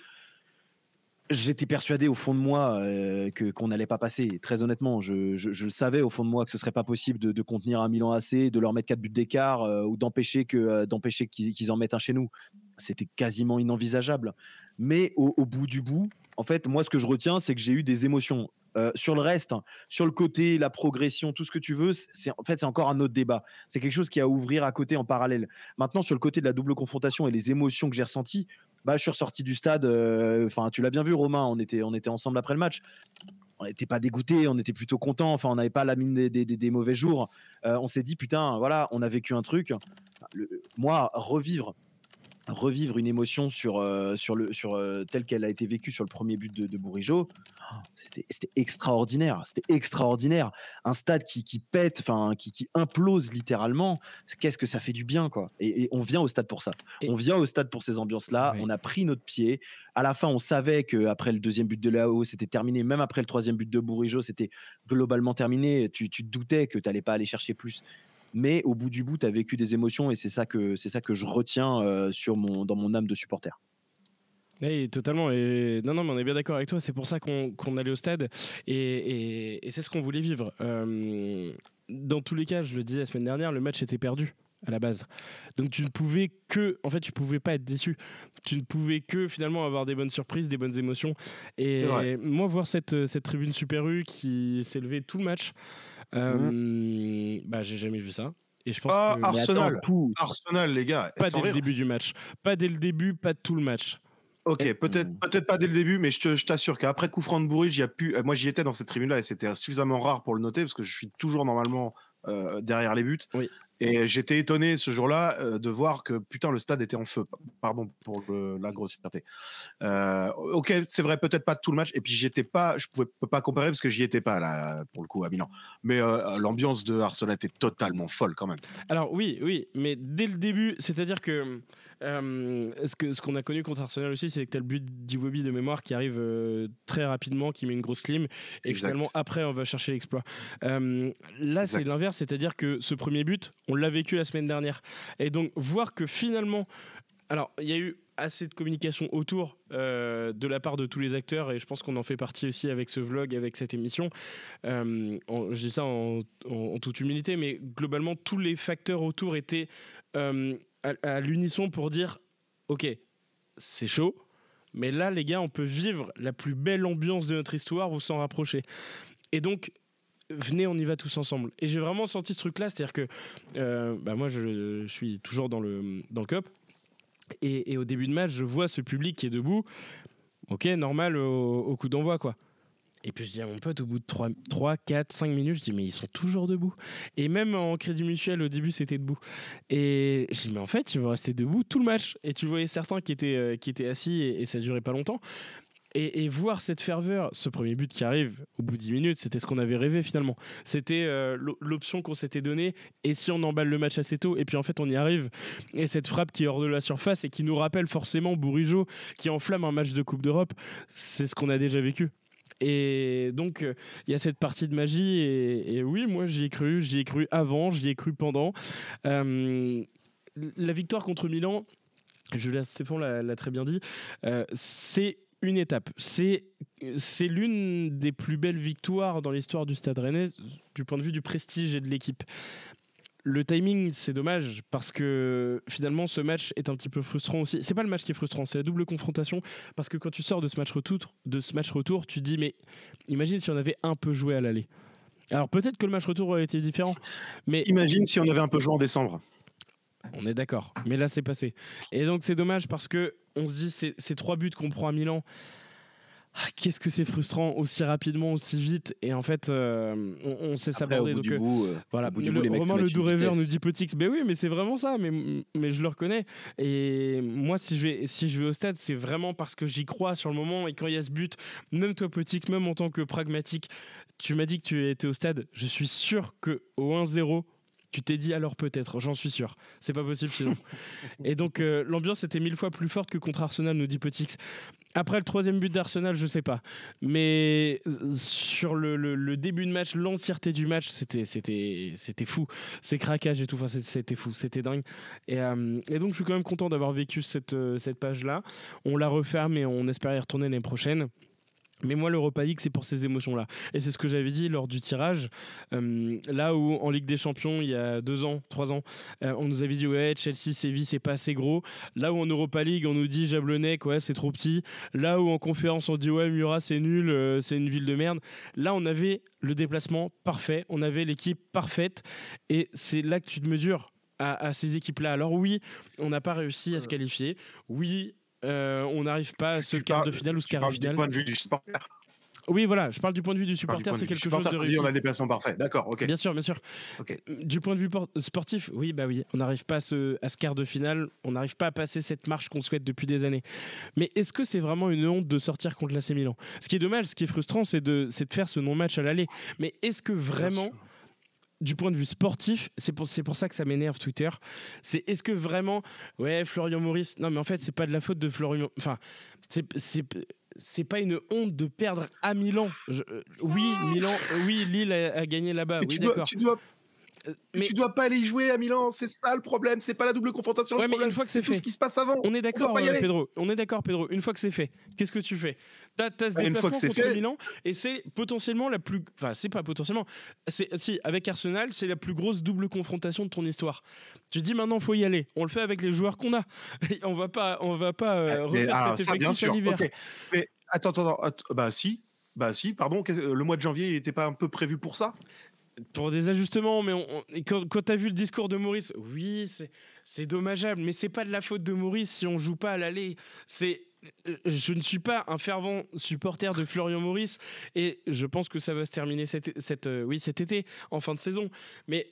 j'étais persuadé au fond de moi euh, que qu'on n'allait pas passer. Très honnêtement, je, je, le savais au fond de moi que ce serait pas possible de, contenir un Milan AC, de leur mettre quatre buts d'écart euh, ou d'empêcher que euh, d'empêcher qu'ils en mettent un chez nous. C'était quasiment inenvisageable. Mais au, bout du bout, en fait, moi, ce que je retiens, c'est que j'ai eu des émotions. Sur le reste, hein, sur le côté, la progression, tout ce que tu veux, c'est en fait c'est encore un autre débat. C'est quelque chose qui a à ouvrir à côté en parallèle. Maintenant, sur le côté de la double confrontation et les émotions que j'ai ressenties, bah, je suis ressorti du stade. Enfin, tu l'as bien vu, Romain. On était, on était ensemble après le match. On n'était pas dégoûté, on était plutôt content. Enfin, on n'avait pas la mine des, mauvais jours. On s'est dit, putain, voilà, on a vécu un truc. moi, revivre revivre une émotion sur, euh, sur le, sur, euh, telle qu'elle a été vécue sur le premier but de, de Bourigeau, oh, c'était extraordinaire. C'était extraordinaire. Un stade qui, qui pète, enfin qui, qui, implose littéralement. Qu'est-ce que ça fait du bien, quoi. Et, on vient au stade pour ça. on vient au stade pour ces ambiances-là. On a pris notre pied. À la fin, on savait que après le deuxième but de Lao, c'était terminé. Même après le troisième but de Bourigeau, c'était globalement terminé. Tu, tu te doutais que tu n'allais pas aller chercher plus mais au bout du bout, tu as vécu des émotions et c'est ça que c'est ça que je retiens euh, sur mon, dans mon âme de supporter. Oui, totalement. Et non, non, mais on est bien d'accord avec toi. C'est pour ça qu'on allait au stade et, et, c'est ce qu'on voulait vivre. Euh, dans tous les cas, je le disais la semaine dernière, le match était perdu à la base. Donc tu ne pouvais que, en fait, tu pouvais pas être déçu. Tu ne pouvais que finalement avoir des bonnes surprises, des bonnes émotions. Et moi, voir cette, cette tribune Super U qui s'est levée tout le match, euh, bah, j'ai jamais vu ça. Et je pense que... Arsenal. Arsenal, les gars. Pas dès le début du match. Pas dès le début, pas tout le match. Ok, peut-être mmh. peut-être pas dès le début, mais je t'assure qu'après coup franc de a pu. Moi, j'y étais dans cette tribune-là et c'était suffisamment rare pour le noter parce que je suis toujours normalement euh, derrière les buts. Oui. Et j'étais étonné ce jour-là euh, de voir que putain le stade était en feu. Pardon pour la grossièreté. Euh, ok, c'est vrai, peut-être pas tout le match. Et puis j'étais pas, je pouvais pas comparer parce que j'y étais pas là pour le coup à Milan. Mais euh, l'ambiance de Arsenal était totalement folle quand même. Alors oui, oui, mais dès le début, c'est-à-dire que ce que ce qu'on a connu contre Arsenal aussi, c'est que tu as le but d'Iwobi de mémoire qui arrive très rapidement, qui met une grosse clim, et finalement après on va chercher l'exploit. là, c'est l'inverse, c'est-à-dire que ce premier but on l'a vécu la semaine dernière. Et donc, voir que finalement, alors, il y a eu assez de communication autour euh, de la part de tous les acteurs et je pense qu'on en fait partie aussi avec ce vlog, avec cette émission. Euh, je dis ça en, toute humilité, mais globalement, tous les facteurs autour étaient euh, à, l'unisson pour dire, OK, c'est chaud, mais là, les gars, on peut vivre la plus belle ambiance de notre histoire ou s'en rapprocher. Et donc, venez, on y va tous ensemble. Et j'ai vraiment senti ce truc-là, c'est-à-dire que euh, bah moi, je, suis toujours dans le, dans COP. Et, au début de match, je vois ce public qui est debout. Ok, normal au, coup d'envoi, quoi. Et puis je dis à mon pote, au bout de 3, 3 4, 5 minutes, je dis, mais ils sont toujours debout. Et même en crédit mutuel, au début, c'était debout. Et je dis, mais en fait, ils vont rester debout tout le match. Et tu voyais certains qui étaient, euh, qui étaient assis et, et ça durait pas longtemps. Et, voir cette ferveur, ce premier but qui arrive au bout de 10 minutes, c'était ce qu'on avait rêvé finalement. C'était euh, l'o- l'option qu'on s'était donnée. Et si on emballe le match assez tôt, et puis en fait on y arrive. Et cette frappe qui est hors de la surface et qui nous rappelle forcément Bourigeau qui enflamme un match de Coupe d'Europe, c'est ce qu'on a déjà vécu. Et donc, euh, il y a cette partie de magie. Et, oui, moi, j'y ai cru. J'y ai cru avant, j'y ai cru pendant. Euh, la victoire contre Milan, Julien Stéphane l'a l'a très bien dit, euh, c'est une étape. C'est c'est l'une des plus belles victoires dans l'histoire du Stade Rennais du point de vue du prestige et de l'équipe. Le timing, c'est dommage parce que finalement, ce match est un petit peu frustrant aussi. C'est pas le match qui est frustrant, c'est la double confrontation parce que quand tu sors de ce match retour, de ce match retour, tu te dis mais imagine si on avait un peu joué à l'aller. Alors peut-être que le match retour aurait été différent, mais Imagine si on avait un peu joué en décembre. on est d'accord. Mais là, c'est passé. Et donc, c'est dommage parce que on se dit, ces, ces trois buts qu'on prend à Milan, ah, qu'est-ce que c'est frustrant aussi rapidement, aussi vite. Et en fait, euh, on, on sait s'aborder. Donc, du euh, bout, euh, voilà, le- bout, les Romain le doux rêveur nous dit Potix. Ben oui, mais c'est vraiment ça. Mais, mais je le reconnais. Et moi, si je vais, si je vais au stade, c'est vraiment parce que j'y crois sur le moment. Et quand il y a ce but, même toi, Potix, même en tant que pragmatique, tu m'as dit que tu étais au stade. Je suis sûr que au 1-0, tu t'es dit alors peut-être. J'en suis sûr. C'est pas possible sinon. et donc euh, l'ambiance était mille fois plus forte que contre Arsenal, nous dit Potix. Après le troisième but d'Arsenal, je sais pas. Mais euh, sur le, le- le début de match, l'entièreté du match, c'était, c'était, c'était fou. Ces craquages et tout, enfin, c'était- fou, c'était dingue. Et, euh, et donc, je suis quand même content d'avoir vécu cette, cette page-là. On la referme et on espère y retourner l'année prochaine. Mais moi, l'Europa League, c'est pour ces émotions-là. Et c'est ce que j'avais dit lors du tirage. Euh, là où, en Ligue des Champions, il y a deux ans, trois ans, euh, on nous avait dit, ouais, Chelsea, Séville, c'est pas assez gros. Là où en Europa League, on nous dit, Jablonec, ouais, c'est trop petit. Là où en conférence, on dit, ouais, Murat, c'est nul, euh, c'est une ville de merde. Là, on avait le déplacement parfait, on avait l'équipe parfaite. Et c'est là que tu te mesures à, à ces équipes-là. Alors oui, on n'a pas réussi à se qualifier. Oui, euh, on n'arrive pas à ce quart de finale ou ce quart de parles du finale. point de vue du supporter. Oui, voilà, je parle du point de vue du supporter, c'est quelque chose de réussi. On a parfait. D'accord, ok. Bien sûr, bien sûr. Ok. Du point de vue por- sportif, oui, bah oui, on n'arrive pas à ce, à ce quart de finale, on n'arrive pas à passer cette marche qu'on souhaite depuis des années. Mais est-ce que c'est vraiment une honte de sortir contre l'AC Milan? Ce qui est dommage, ce qui est frustrant, c'est de, c'est de faire ce non-match à l'aller. Mais est-ce que vraiment, du point de vue sportif, c'est pour, pour ça que ça m'énerve Twitter, c'est est-ce que vraiment, ouais, Florian Maurice, non mais en fait, c'est pas de la faute de Florian, enfin, c'est. pas une honte de perdre à Milan. Je- euh, oui, Milan, euh, oui, Lille a, a gagné là-bas. Oui, tu, dois, d'accord. tu, dois, mais... tu dois pas aller y jouer à Milan, c'est ça le problème, c'est pas la double confrontation. Ouais, le mais problème, une fois que c'est tout fait, ce qui se passe avant. on est d'accord, euh. Pedro. On est d'accord, Pedro. Une fois que c'est fait, qu'est-ce que tu fais? T'as t'as ce Bah, une fois déplacement contre fait- Milan et c'est potentiellement la plus. Enfin, c'est pas potentiellement. C'est si avec Arsenal, c'est la plus grosse double confrontation de ton histoire. Tu dis maintenant, faut y aller. On le fait avec les joueurs qu'on a. on va pas, on va pas euh, Mais refaire alors, cet ça, bien sûr. Mais attends, attends, attends, bah si, bah si, pardon, le mois de janvier n'était pas un peu prévu pour ça? Pour des ajustements, mais on- on- et quand, quand tu as vu le discours de Maurice, oui, c'est- dommageable, mais c'est pas de la faute de Maurice si on joue pas à l'aller. C'est euh, je ne suis pas un fervent supporter de Florian Maurice et je pense que ça va se terminer cet, cet, euh, oui, cet été, en fin de saison. Mais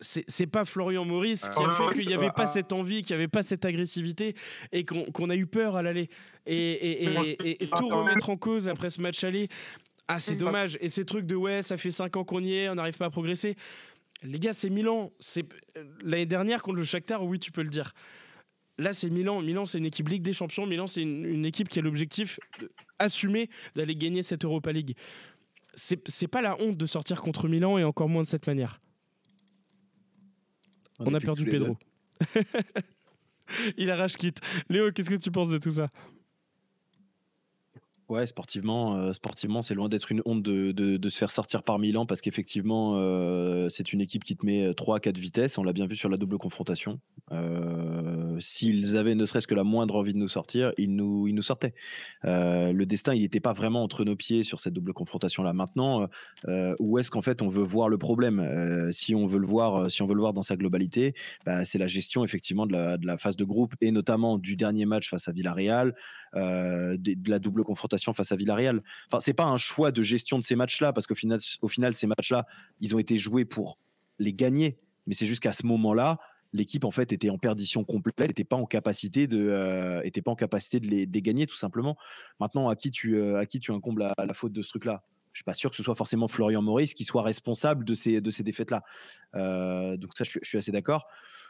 c'est pas Florian Maurice qui a Ah, fait qu'il n'y avait va. pas cette envie, qu'il n'y avait pas cette agressivité et qu'on a eu peur à l'aller. Et, et- et- et- et tout remettre en cause après ce match aller, ah c'est Mm. dommage. Et ces trucs de ouais, ça fait 5 ans qu'on y est, on n'arrive pas à progresser. Les gars, c'est Milan. C'est l'année dernière contre le Shakhtar, oui, tu peux le dire. Là, c'est Milan. Milan, c'est une équipe Ligue des Champions. Milan, c'est une, une équipe qui a l'objectif assumé d'aller gagner cette Europa League. C'est c'est pas la honte de sortir contre Milan et encore moins de cette manière. On, est a perdu Pedro. Il arrache quitte. Léo, qu'est-ce que tu penses de tout ça? Ouais, sportivement, euh, sportivement, c'est loin d'être une honte de, se faire sortir par Milan parce qu'effectivement, euh, c'est une équipe qui te met 3 à 4 vitesses. On l'a bien vu sur la double confrontation. Euh, s'ils avaient ne serait-ce que la moindre envie de nous sortir, ils nous, ils nous sortaient. le destin, il n'était pas vraiment entre nos pieds sur cette double confrontation-là. Maintenant, où est-ce qu'en fait on veut voir le problème? Si on veut le voir, si on veut le voir dans sa globalité, bah, c'est la gestion effectivement de la, de la, phase de groupe et notamment du dernier match face à Villarreal, de, de, la double confrontation face à Villarreal. Enfin, c'est pas un choix de gestion de ces matchs-là parce qu'au final, ces matchs-là, ils ont été joués pour les gagner. Mais c'est juste qu'à ce moment-là, l'équipe en fait était en perdition complète, n'était pas en capacité de, euh, était pas en capacité de les, gagner tout simplement. Maintenant, à qui tu, euh, à qui tu incombes la, la faute de ce truc-là? Je suis pas sûr que ce soit forcément Florian Maurice qui soit responsable de ces, de ces défaites-là. Euh, donc ça, je, suis assez d'accord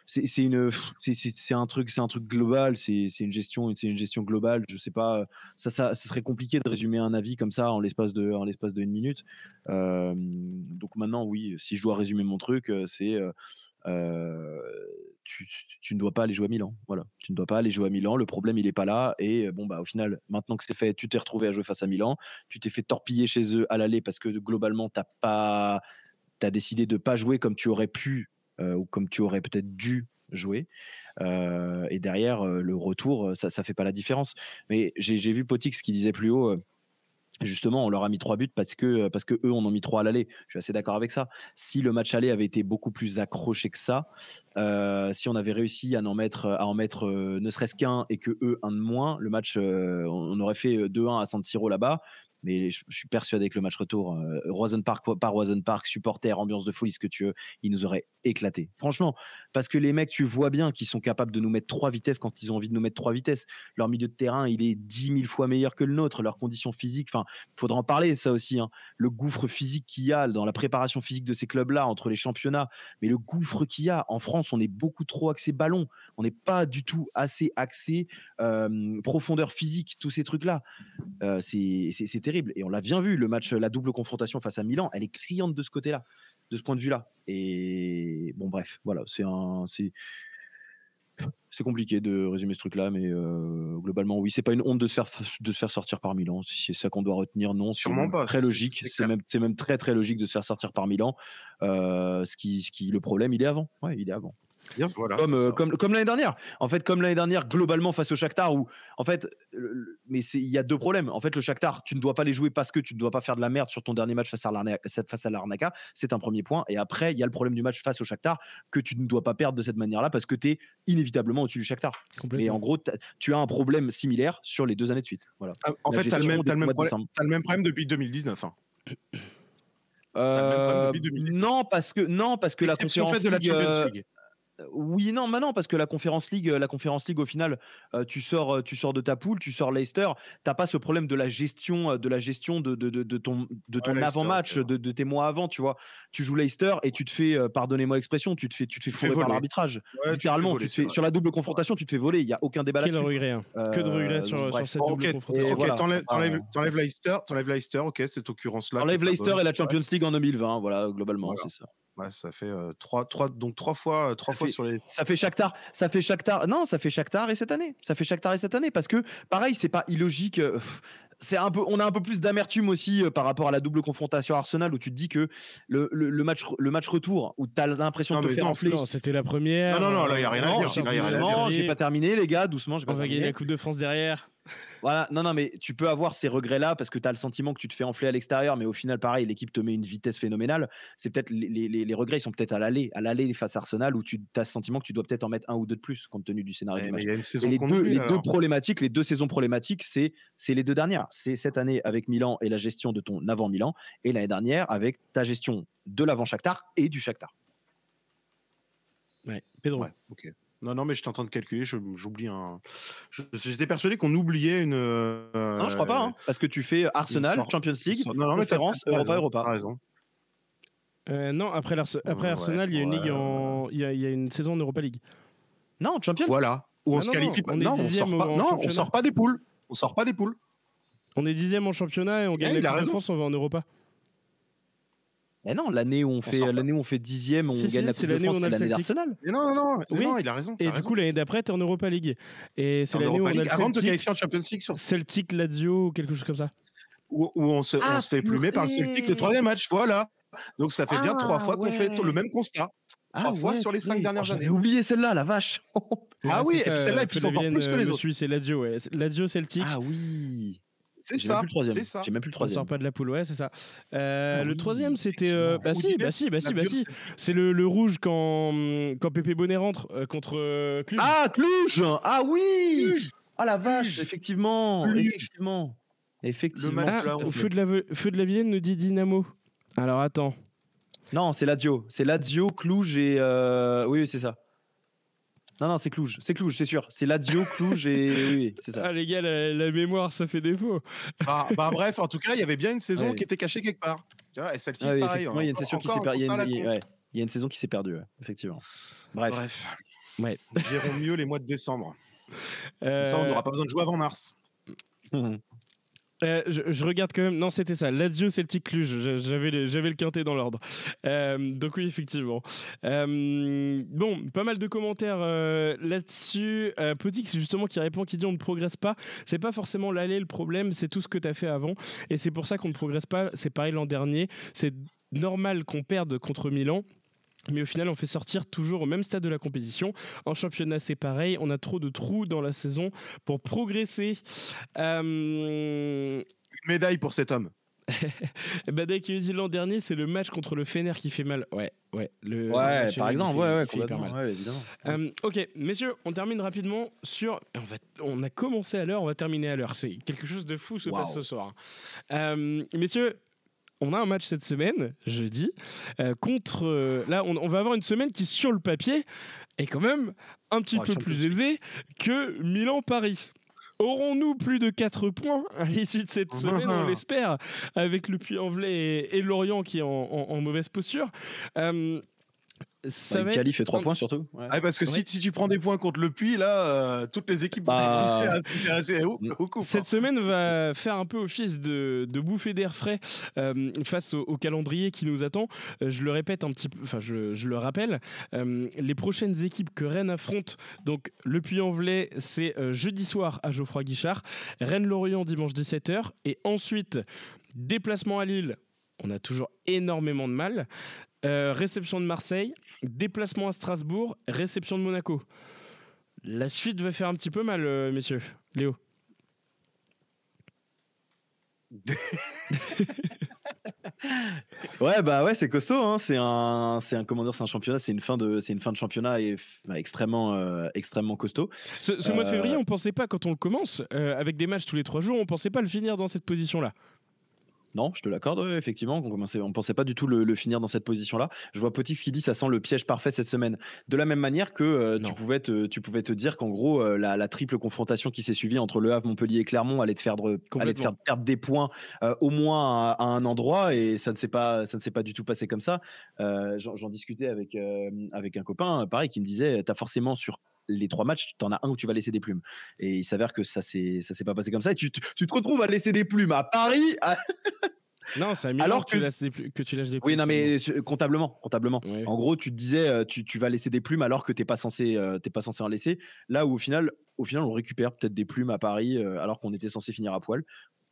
c'est une c'est un truc c'est un truc global c'est une gestion c'est une gestion globale je sais pas ça, ça, serait compliqué de résumer un avis comme ça en l'espace de en l'espace de une minute donc maintenant oui si je dois résumer mon truc c'est tu, ne dois pas aller jouer à Milan. Voilà, tu ne dois pas aller jouer à Milan. Le problème, il est pas là. Et bon, bah, au final, maintenant que c'est fait, tu t'es retrouvé à jouer face à Milan. Tu t'es fait torpiller chez eux à l'aller parce que globalement, t'as pas, as décidé de pas jouer comme tu aurais pu euh, ou comme tu aurais peut-être dû jouer. Euh, et derrière, euh, le retour, ça ne fait pas la différence. Mais j'ai vu Potix qui disait plus haut justement, on leur a mis trois buts parce que, parce que eux, on en mis trois à l'aller. Je suis assez d'accord avec ça. Si le match aller avait été beaucoup plus accroché que ça, si on avait réussi à en mettre, à en mettre ne serait-ce qu'un et que eux un de moins, le match, on aurait fait 2-1 à San Siro là-bas mais je, suis persuadé que le match retour, euh, Park par Roison Park, supporter, ambiance de folie, ce que tu veux, il nous aurait éclaté. Franchement, parce que les mecs, tu vois bien qu'ils sont capables de nous mettre trois vitesses quand ils ont envie de nous mettre trois vitesses. Leur milieu de terrain, il est dix mille fois meilleur que le nôtre. Leurs conditions physiques, enfin, faudra en parler, ça aussi. Hein. Le gouffre physique qu'il y a dans la préparation physique de ces clubs-là, entre les championnats, mais le gouffre qu'il y a en France, on est beaucoup trop axé ballon. On n'est pas du tout assez axé profondeur physique, tous ces trucs-là. Euh, c'est terrible. Et on l'a bien vu, le match, la double confrontation face à Milan, elle est criante de ce côté-là, de ce point de vue-là. Et bon, bref, voilà, c'est un. C'est compliqué de résumer ce truc-là, mais euh, globalement, oui, c'est pas une honte de se faire, de se faire sortir par Milan. Si c'est ça qu'on doit retenir, non. Sûrement pas. Très logique. C'est même, même, très, très logique de se faire sortir par Milan. Euh, ce, qui, ce qui, le problème, il est avant. Ouais, il est avant comme, euh, comme, comme l'année dernière. En fait, comme l'année dernière, globalement face au Shakhtar, où en fait, mais il y a deux problèmes. En fait, le Shakhtar, tu ne dois pas les jouer parce que tu ne dois pas faire de la merde sur ton dernier match face à l'Arnaca. C'est un premier point. Et après, il y a le problème du match face au Shakhtar que tu ne dois pas perdre de cette manière-là parce que tu es inévitablement au-dessus du Shakhtar. Et en gros, tu as un problème similaire sur les deux années de suite. Voilà. Ah, en fait, tu as, le même, problème, le même problème depuis 2019. Hein. Euh, non parce que non parce que la conférence de la Champions League. Oui, non, maintenant parce que la Conférence League, la Conférence League au final, euh, tu sors, euh, tu sors de ta poule, tu sors Leicester, t'as pas ce problème de la gestion, euh, de la gestion de, de, de, ton, de ton avant-match, de, tes mois avant, tu vois. Tu joues Leicester et tu te fais, pardonnez-moi l'expression, tu te fais, tu te fais fourrer par l'arbitrage. Littéralement, tu, fais, sur la double confrontation, tu te fais voler. Il y a aucun débat là-dessus. regret, hein. que de regrets sur, sur, cette double confrontation. Ok, t'enlèves Leicester, t'enlèves Leicester, ok, cette occurrence-là. T'enlèves Leicester et la Champions League en 2020, voilà, globalement, c'est ça. Ouais, ça fait trois, trois, donc trois fois, trois fois sur les. Ça fait Shakhtar, ça fait Shakhtar. Non, ça fait Shakhtar et cette année. Ça fait Shakhtar et cette année parce que pareil, c'est pas illogique. c'est un peu, on a un peu plus d'amertume aussi par rapport à la double confrontation Arsenal où tu te dis que le, le, match, le match retour où tu as l'impression de te faire enfler. C'était la première. Non, non, non, là, il n'y a rien à dire. J'ai pas terminé, les gars, doucement. On va gagner la Coupe de France derrière. Voilà, non, non, mais tu peux avoir ces regrets-là parce que tu as le sentiment que tu te fais enfler à l'extérieur, mais au final, pareil, l'équipe te met une vitesse phénoménale. C'est peut-être les, les, regrets, ils sont peut-être à l'aller, à l'aller face à Arsenal où tu as le sentiment que tu dois peut-être en mettre un ou deux de plus compte tenu du scénario du match. les, deux, les deux, problématiques, les deux saisons problématiques, c'est les deux dernières. C'est cette année avec Milan et la gestion de ton avant Milan, et l'année dernière avec ta gestion de l'avant Shakhtar et du Shakhtar. Ouais, Pedro. Ouais, ok. Non, non, mais j'étais en train de calculer, j'oublie un. J'étais persuadé qu'on oubliait une. non, je crois pas, hein, parce que tu fais Arsenal, Champions League, non, non, conférence, Europa, Europa. raison. Euh, non, après, après Arsenal, il y a une ligue en, il y, a, il y a une saison en Europa League. Non, Champions. Voilà. Où on se qualifie pas. Non, on sort pas. Non, on sort pas des poules. On sort pas des poules. On est dixième en championnat et on gagne la de France, on va en Europa. Mais non, l'année où on fait l'année où on fait dixième, on gagne la Coupe de France, c'est l'année d'Arsenal. Non, non, non, oui. non, il a raison. Et du coup, l'année d'après, t'es en Europa League. Et c'est l'année où on a le Celtic, avant de qualifier en Champions League sur Celtic, Lazio ou quelque chose comme ça. Où, on se, ah, fait plumer par le Celtic le troisième match, voilà. Donc ça fait bien trois fois qu'on fait ouais. le même constat. Trois fois sur les cinq purée. dernières Oh, années. oublié celle-là, la vache. Ah oui, celle-là, et puis encore plus que euh, les le autres. Suisse, c'est Lazio, ouais. Lazio Celtic. Ah oui. C'est ça, troisième. c'est ça. J'ai même plus le On sort troisième. pas de la poule, ouais, c'est ça. Euh, Ah le oui, troisième, c'était. euh, bah si, effectivement. bah si, bah si, bah si. c'est- le, le rouge quand, quand Pépé Bonnet rentre euh, contre euh, Cluj. Ah, Cluj Ah oui Ah la vache, Cluj. effectivement. Cluj. Effectivement. Effectivement. Ah, feu de la, feu de la Vienne nous dit Dynamo. Alors attends. Non, c'est Lazio. C'est Lazio, Cluj et. euh, Oui, oui, c'est ça. Non, non, c'est Cluj. C'est Cluj, c'est sûr. C'est Lazio, Cluj et. Oui, oui, c'est ça. Ah les gars, la, la mémoire, ça fait défaut. Bah, bah, bref, en tout cas, il y avait bien une saison Ouais. qui était cachée quelque part. Tu vois, et celle-ci, Ah oui, pareil. effectivement, il y a une session qui s'est perdue. Il y a une- saison qui s'est perdue, ouais, effectivement. Bref. Bref. Ouais. Gérons mieux les mois de décembre. Euh, Comme ça, on n'aura pas besoin de jouer avant mars. Euh, je, regarde quand même. Non, c'était ça. Lazio, Celtic, Cluj. J'avais le, j'avais le quintet dans l'ordre. Euh, donc oui, effectivement. Euh, bon, pas mal de commentaires là-dessus. Potix, justement, qui répond, qui dit on ne progresse pas. C'est pas forcément l'aller le problème, c'est tout ce que tu as fait avant. Et c'est pour ça qu'on ne progresse pas. C'est pareil l'an dernier. C'est normal qu'on perde contre Milan. Mais au final, on fait sortir toujours au même stade de la compétition. En championnat, c'est pareil. On a trop de trous dans la saison pour progresser. Euh, Une médaille pour cet homme. Badai qui dit l'an dernier, c'est le match contre le Fener qui fait mal. Ouais, ouais. Le, Ouais, match par exemple, fait- ouais, ouais, il fait hyper complètement. mal. Ouais, évidemment. Euh, ok, messieurs, on termine rapidement sur. On, va... on a commencé à l'heure, on va terminer à l'heure. C'est quelque chose de fou se passe ce soir. Euh, messieurs, on a un match cette semaine, jeudi, euh, contre. euh, là, on, on va avoir une semaine qui, sur le papier, est quand même un petit Oh, peu plus aisée que Milan-Paris. Aurons-nous plus de 4 points à l'issue de cette semaine On l'espère, avec le Puy-en-Velay et, et Lorient qui est en, en- en mauvaise posture. Euh, ça Cali être fait 3 un- points surtout. Ouais. Ah, parce que Ouais. si, si tu prends des points contre le Puy, là, euh, toutes les équipes vont Bah. à s'intéresser au, Mm. au coup. Cette semaine va faire un peu office de, de bouffée d'air frais euh, face au, au calendrier qui nous attend. Euh, je le répète un petit peu, enfin je, je le rappelle, euh, les prochaines équipes que Rennes affronte, donc le Puy-en-Velay, c'est euh, jeudi soir à Geoffroy Guichard, Rennes-Lorient dimanche 17h, et ensuite déplacement à Lille. On a toujours énormément de mal. Euh, réception de Marseille, déplacement à Strasbourg, réception de Monaco. La suite va faire un petit peu mal, euh, messieurs. Léo. Ouais, bah ouais, c'est costaud. Hein. C'est un, c'est un, comment dire, c'est un championnat, c'est une fin de, c'est une fin de championnat et, bah, extrêmement, euh, extrêmement costaud. Ce, ce mois de février, on pensait pas, quand on le commence, euh, avec des matchs tous les trois jours, on pensait pas le finir dans cette position-là. Non, je te l'accorde, ouais, effectivement. On on pensait pas du tout le, le finir dans cette position-là. Je vois Potix qui dit ça sent le piège parfait cette semaine. De la même manière que euh, tu pouvais te, tu pouvais te dire qu'en gros euh, la, la triple confrontation qui s'est suivie entre Le Havre, Montpellier et Clermont allait te faire, de- allait te faire perdre des points euh, au moins à, à un endroit et ça ne s'est pas, ça ne s'est pas du tout passé comme ça. J'en discutais avec avec un copain, pareil, qui me disait, tu as forcément sur les trois matchs, tu en as un où tu vas laisser des plumes. Et il s'avère que ça s'est ça s'est pas passé comme ça. Et tu, te- tu te retrouves à laisser des plumes à Paris, à- Non, c'est Milan Alors que, tu lâches des plu- que tu lâches des Oui, plumes, non, mais comptablement, comptablement. Ouais. En gros, tu te disais, euh, tu, tu vas laisser des plumes alors que t'es pas censé, euh, t'es pas censé en laisser. Là où au final, au final, on récupère peut-être des plumes à Paris euh, alors qu'on était censé finir à poil.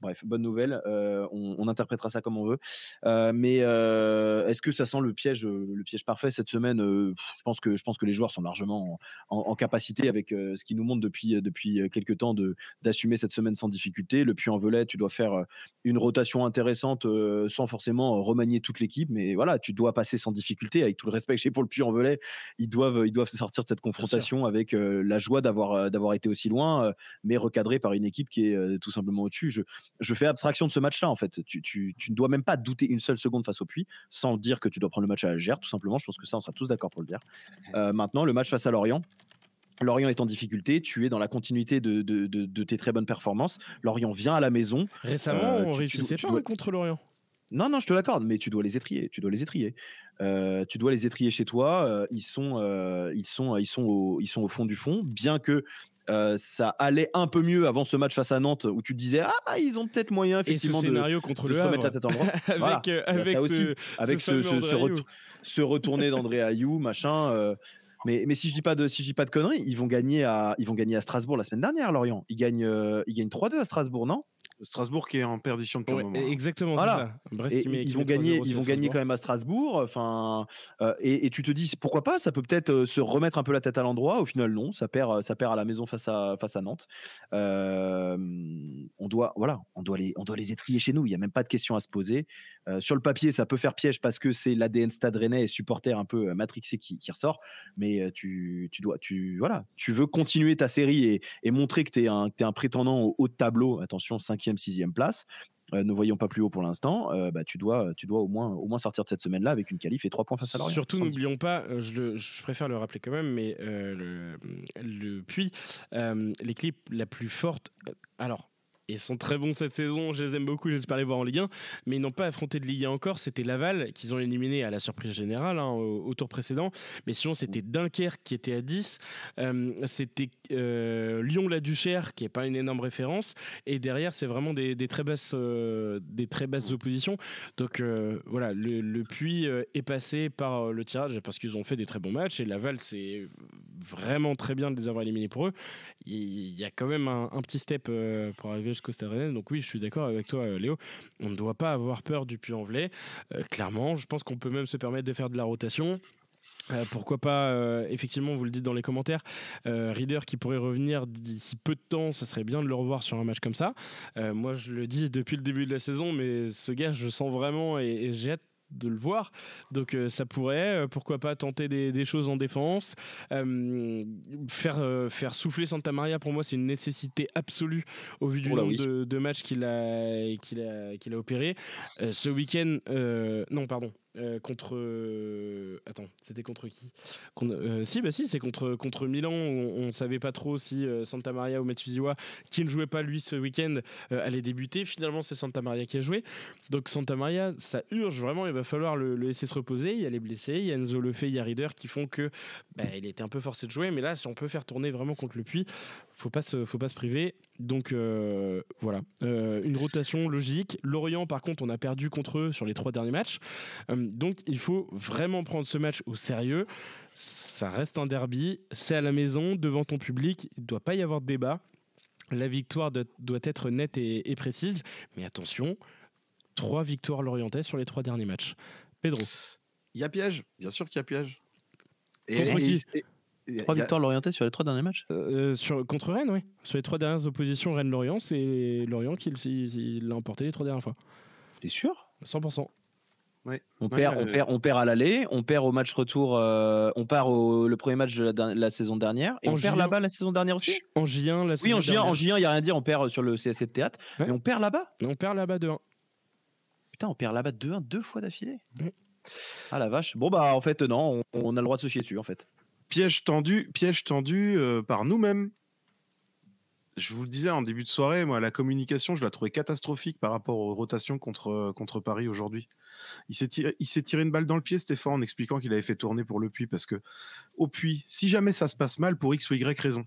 Bref, bonne nouvelle. euh, on, on interprétera ça comme on veut. Euh, mais euh, est-ce que ça sent le piège, le piège parfait cette semaine Je pense que je pense que les joueurs sont largement en, en- en capacité avec ce qu'ils nous montrent depuis depuis quelques temps de d'assumer cette semaine sans difficulté. Le puits en velay, tu dois faire une rotation intéressante sans forcément remanier toute l'équipe, mais voilà, tu dois passer sans difficulté. Avec tout le respect que j'ai pour le puits en velay, ils doivent ils doivent sortir de cette confrontation avec la joie d'avoir d'avoir été aussi loin, mais recadré par une équipe qui est tout simplement au-dessus. Je, je fais abstraction de ce match-là, en fait. Tu, tu- tu ne dois même pas douter une seule seconde face au puits, sans dire que tu dois prendre le match à la légère, tout simplement. Je pense que ça, on sera tous d'accord pour le dire. Euh, maintenant, le match face à Lorient. Lorient est en difficulté, tu es dans la continuité de, de- de- de tes très bonnes performances. Lorient vient à la maison. Récemment, Euh, on tu- réussissait tu- tu pas dois- hein, contre l'Orient. Non, non, je te l'accorde, mais tu dois les étrier. Tu dois les étrier. Euh, tu dois les étrier chez toi. euh, ils sont, euh, ils sont, ils sont, au, ils sont au fond du fond. Bien que euh, ça allait un peu mieux avant ce match face à Nantes, où tu te disais ah ils ont peut-être moyen Et ce effectivement de, contre de le se remettre la tête en droit. avec, Voilà. euh, a avec aussi. ce, avec ce ce, fameux ce, ce, André ret- Ayew. ce retourné d'André Ayou, machin. euh, mais, mais si je dis pas de si je dis pas de conneries, ils vont gagner à ils vont gagner à Strasbourg la semaine dernière, Lorient. Ils gagnent ils gagnent 3-2 à Strasbourg, non? Strasbourg qui est en perdition depuis Ouais, un moment. hein. exactement, Voilà. c'est ça. Brest Et qui met- ils vont gagner, 3-0 ils vont gagner Strasbourg. quand même à Strasbourg. Enfin, euh, et, et tu te dis pourquoi pas Ça peut peut-être euh, se remettre un peu la tête à l'endroit. Au final, non, ça perd, ça perd à la maison face à face à Nantes. Euh, on doit, voilà, on doit les, on doit les étrier chez nous. Il y a même pas de question à se poser. Euh, sur le papier, ça peut faire piège parce que c'est l'ADN Stade Rennais et supporter un peu euh, matrixé qui, qui ressort. Mais euh, tu, tu dois, tu, voilà, tu veux continuer ta série et, et montrer que tu es un, que un prétendant au haut de tableau. Attention, cinquième, sixième place. Euh, ne voyons pas plus haut pour l'instant. euh, bah, tu dois, tu dois au moins, au moins sortir de cette semaine-là avec une qualif et trois points face à Lorient. Surtout, n'oublions pas, euh, je, le- je préfère le rappeler quand même, mais euh, le, le Puy, l'équipe la plus forte. Alors. Ils sont très bons cette saison, je les aime beaucoup, j'espère les voir en Ligue 1, mais ils n'ont pas affronté de Ligue 1 encore. C'était Laval qu'ils ont éliminé à la surprise générale hein, au, tour précédent, mais sinon c'était Dunkerque qui était à 10, euh, c'était euh, Lyon-la-Duchère qui n'est pas une énorme référence, et derrière c'est vraiment des, très basses, euh, des très basses oppositions. Donc voilà, le, euh, est passé par le tirage parce qu'ils ont fait des très bons matchs et Laval, c'est vraiment très bien de les avoir éliminés pour eux. Il y a quand même un, un petit step pour arriver jusqu'au Stade Rennais. Donc oui, je suis d'accord avec toi, euh, Léo. On ne doit pas avoir peur du Puy-en-Velay. Euh, clairement, je pense qu'on peut même se permettre de faire de la rotation. Euh, pourquoi pas, effectivement, vous le dites dans les commentaires, Reader qui pourrait revenir d'ici peu de temps, ça serait bien de le revoir sur un match comme ça. Moi, je le dis depuis le début de la saison, mais ce gars, je sens vraiment et, et j'ai hâte de le voir. Donc euh, ça pourrait, euh, pourquoi pas tenter des, des choses en défense. Euh, faire, faire souffler Santa Maria, pour moi, c'est une nécessité absolue au vu du Oh nombre oui. de, de matchs qu'il a, qu'il a, qu'il a opéré. Ce week-end, non, pardon. Euh, contre euh, attends c'était contre qui? Euh, si bah si c'est contre contre Milan on, on savait pas trop si Santa Maria ou Metsuziwa qui ne jouait pas lui ce week-end allait débuter. Finalement c'est Santa Maria qui a joué. Donc Santa Maria ça urge vraiment. Il va falloir le, le laisser se reposer. Il y a les blessés il y a Enzo Lefebvre il y a Rieder qui font que bah, il était un peu forcé de jouer. Mais là si on peut faire tourner vraiment contre le puits faut pas se faut pas se priver donc euh, voilà Euh, une rotation logique Lorient par contre on a perdu contre eux sur les trois derniers matchs euh, donc il faut vraiment prendre ce match au sérieux. Ça reste un derby, c'est à la maison, devant ton public, il ne doit pas y avoir de débat. La victoire de- doit être nette et, et précise. Mais attention, trois victoires lorientaises sur les trois derniers matchs. Pedro, Il y a piège, bien sûr qu'il y a piège. Contre qui et- et- Trois victoires l'orienté sur les trois derniers matchs. euh, sur, contre Rennes, oui. Sur les trois dernières oppositions, Rennes-Lorient, c'est Lorient qui l'a emporté les trois dernières fois. T'es sûr? 100%. on Ouais, perd, on, euh, perd, on perd à l'aller, on perd au match retour, euh, on perd au le premier match de la, saison dernière et En on perd J1. là-bas la saison dernière aussi? En J1, la Oui, en saison J1, en dernière. J1, il y a rien à dire, on perd sur le CSC de théâtre, Ouais. mais on perd là-bas? On perd là-bas de 1. Putain, on perd là-bas 2-1 deux fois d'affilée? Oui. Ah la vache. Bon bah en fait non, on, on a le droit de se chier dessus en fait. Piège tendu, piège tendu euh, par nous-mêmes. Je vous le disais en début de soirée, moi, la communication, je la trouvais catastrophique par rapport aux rotations contre, contre Paris aujourd'hui. Il s'est tiré, une balle dans le pied, Stéphane, en expliquant qu'il avait fait tourner pour le puits, parce que au puits, si jamais ça se passe mal, pour X ou Y raison.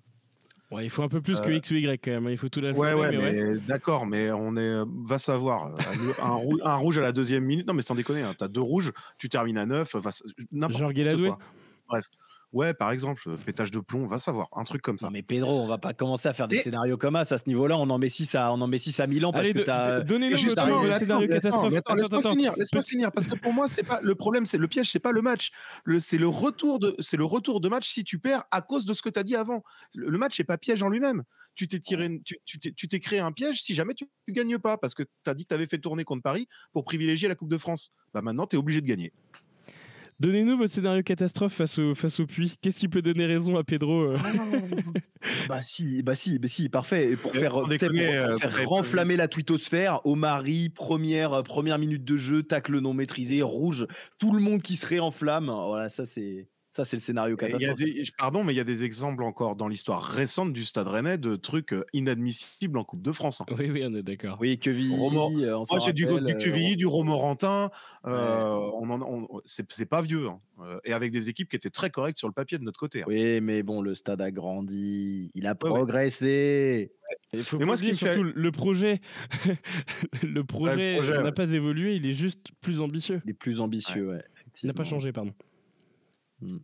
Ouais, il faut un peu plus que Euh, X ou Y quand même. hein. Il faut tout la Ouais, ouais, mais d'accord, mais on est, va savoir. Un, un rou- un rouge à la deuxième minute, non, mais sans déconner, hein, t'as deux rouges, tu termines à neuf, va, Genre Guéladoué. Bref. Ouais, par exemple, pétage de plomb, va savoir, un truc comme ça. Non mais Pedro, on va pas commencer à faire des Et- scénarios comme ça à ce niveau-là. On en met 6 à, on en met 6 à Milan parce Allez, que t'as. donnez-nous mais attends, scénario catastrophe. attends, laisse-moi Attends, attends. finir, laisse-moi finir, parce que pour moi, c'est pas le problème, c'est le piège, c'est pas le match. Le, c'est le retour de, c'est le retour de match si tu perds à cause de ce que tu as dit avant. Le, le match n'est pas piège en lui-même. Tu t'es tiré, une- tu, tu t'es, tu t'es créé un piège si jamais tu, tu gagnes pas, parce que tu as dit que tu avais fait tourner contre Paris pour privilégier la Coupe de France. Bah maintenant, tu es obligé de gagner. Donnez-nous votre scénario catastrophe face au, face au puits. Qu'est-ce qui peut donner raison à Pedro euh Bah si, bah si, bah si, parfait. Et pour Eh, faire, pour- déconner, pour euh, faire renflammer la twittosphère, Omari, première, euh, première minute de jeu, tacle non maîtrisé, rouge, tout le monde qui se réenflamme. Voilà, ça c'est, ça c'est le scénario catastrophe. des, pardon, mais il y a des exemples encore dans l'histoire récente du Stade Rennais de trucs euh, inadmissibles en Coupe de France. hein. Oui, oui, on est d'accord. Oui, Quevilly, Romo- euh, Moi, j'ai du, du euh, du Romorantin. euh, on en- on- c'est pas vieux. hein. Et avec des équipes qui étaient très correctes sur le papier de notre côté. hein. Oui, mais bon, le stade a grandi, il a Ouais, ouais. progressé. Mais moi, ce qui me fait- le projet. le projet projet, n'a ouais. pas évolué, il est juste plus ambitieux. Il est plus ambitieux, ouais. Il n'a pas changé, pardon. Hmm.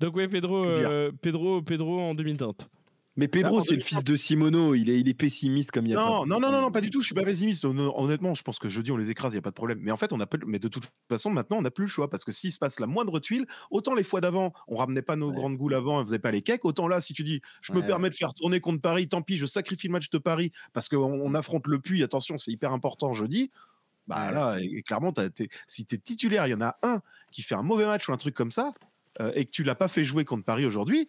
Donc ouais, Pedro, euh, Pedro, Pedro en demi-teinte. Mais Pedro, Ah, c'est le fils de Simono. Il est, il est pessimiste comme il y a. Non, pas- non, non, non, non, pas du tout. Je suis pas pessimiste. Hon- Honnêtement, je pense que jeudi on les écrase, il y a pas de problème. Mais en fait, on a mais de toute façon, maintenant, on n'a plus le choix parce que s'il se passe la moindre tuile, autant les fois d'avant, on ramenait pas nos Ouais. grandes goules avant, on faisait pas les cakes. Autant là, si tu dis, je me permets de faire tourner contre Paris, tant pis, je sacrifie le match de Paris parce qu'on on affronte le Puy. Attention, c'est hyper important jeudi. Bah Ouais. là, et, et clairement, t'es- si tu es titulaire, il y en a un qui fait un mauvais match ou un truc comme ça, euh, et que tu l'as pas fait jouer contre Paris aujourd'hui,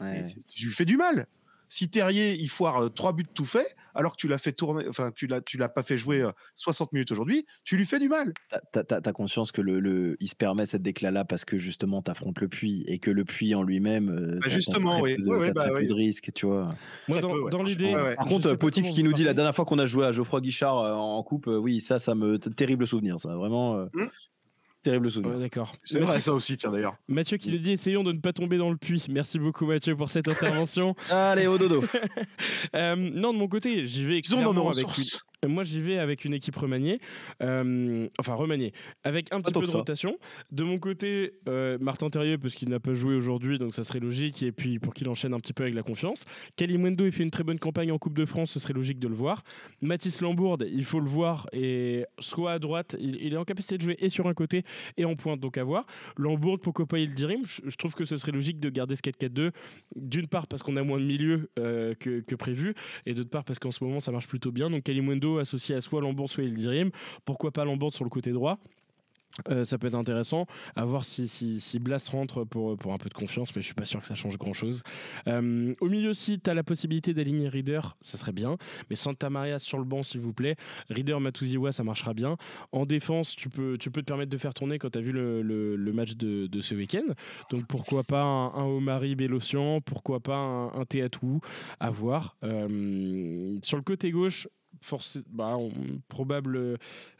Ouais. tu lui fais du mal. Si Terrier, il foire euh, trois buts tout fait, alors que tu l'as fait tourner, enfin, tu l'as, tu l'as pas fait jouer euh, 60 minutes aujourd'hui, tu lui fais du mal. T'as- T'as t'as- t'as conscience que le, le- il se permet cette déclat-là parce que justement t'affrontes le puits et que le puits en lui-même, euh, Bah, justement, très oui. peu de, Ouais, bah, très peu oui. de risques, tu vois. Moi, dans, peu, ouais, dans l'idée. ouais. Par contre, Potix qui nous dit la dernière fois qu'on a joué à Geoffroy Guichard euh, en coupe, euh, oui, ça, ça me terrible souvenir, ça, vraiment euh, Hmm. Terrible souvenir. Ouais, D'accord. C'est Mathieu- vrai, ça aussi, tiens d'ailleurs. Mathieu qui nous dit essayons de ne pas tomber dans le puits. Merci beaucoup Mathieu pour cette intervention. Allez, au dodo. Euh, non, de mon côté, j'y vais Disons dans nos avec ressources. Moi, j'y vais avec une équipe remaniée, euh, enfin remaniée, avec un petit peu de rotation. De mon côté, euh, Martin Terrier, parce qu'il n'a pas joué aujourd'hui, donc ça serait logique, et puis pour qu'il enchaîne un petit peu avec la confiance. Kalimundo, il fait une très bonne campagne en Coupe de France, ce serait logique de le voir. Mathis Lambourde, il faut le voir, et soit à droite, il, il est en capacité de jouer et sur un côté et en pointe, donc à voir. Lambourde, pourquoi pas il dirim je, je trouve que ce serait logique de garder ce 4-4-2, d'une part parce qu'on a moins de milieu euh, que, que prévu, et d'autre part parce qu'en ce moment ça marche plutôt bien. Donc Associé à soit Lambourde, soit Ildirim. Pourquoi pas Lambourde sur le côté droit? Euh, ça peut être intéressant à voir si, si, si Blas rentre pour, pour un peu de confiance, mais je suis pas sûr que ça change grand chose. au milieu aussi, tu as la possibilité d'aligner Reader, ça serait bien, mais Santa Maria sur le banc, s'il vous plaît. Reader Matuziwa, ça marchera bien. En défense, tu peux, tu peux te permettre de faire tourner quand tu as vu le, le, match de, de ce week-end. Donc pourquoi pas un, un Omari Bélocian, pourquoi pas un, un Théatou, à voir. Euh, sur le côté gauche, forcé- bah, on- probable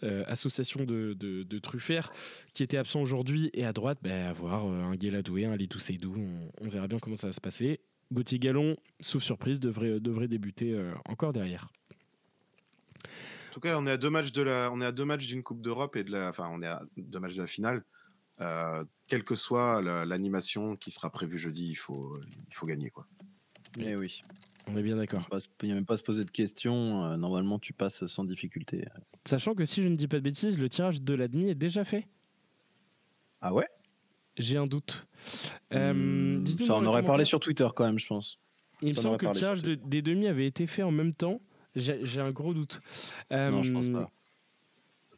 euh, association de, de, de Truffert qui était absent aujourd'hui et à droite bah, à voir euh, un Guéladoué, un Lidou Seydou on, on verra bien comment ça va se passer Gauthier Gallon sauf surprise devrait, devrait débuter euh, encore derrière En tout cas, on est à deux matchs de la, on est à deux matchs d'une Coupe d'Europe et de la, enfin, on est à deux matchs de la finale. Euh, quelle que soit la- l'animation qui sera prévue jeudi, il faut, il faut gagner quoi. Eh oui. On est bien d'accord Il n'y a même pas à se poser de questions. euh, normalement, tu passes sans difficulté. sachant que si je ne dis pas de bêtises le tirage de l'admi est déjà fait Ah ouais? J'ai un doute Euh, Hmm, dites-nous Ça, on aurait parlé sur Twitter quand même, je pense. il me ça, semble que le tirage de- des demi avait été fait en même temps j'ai un gros doute Non, je pense Euh, pas.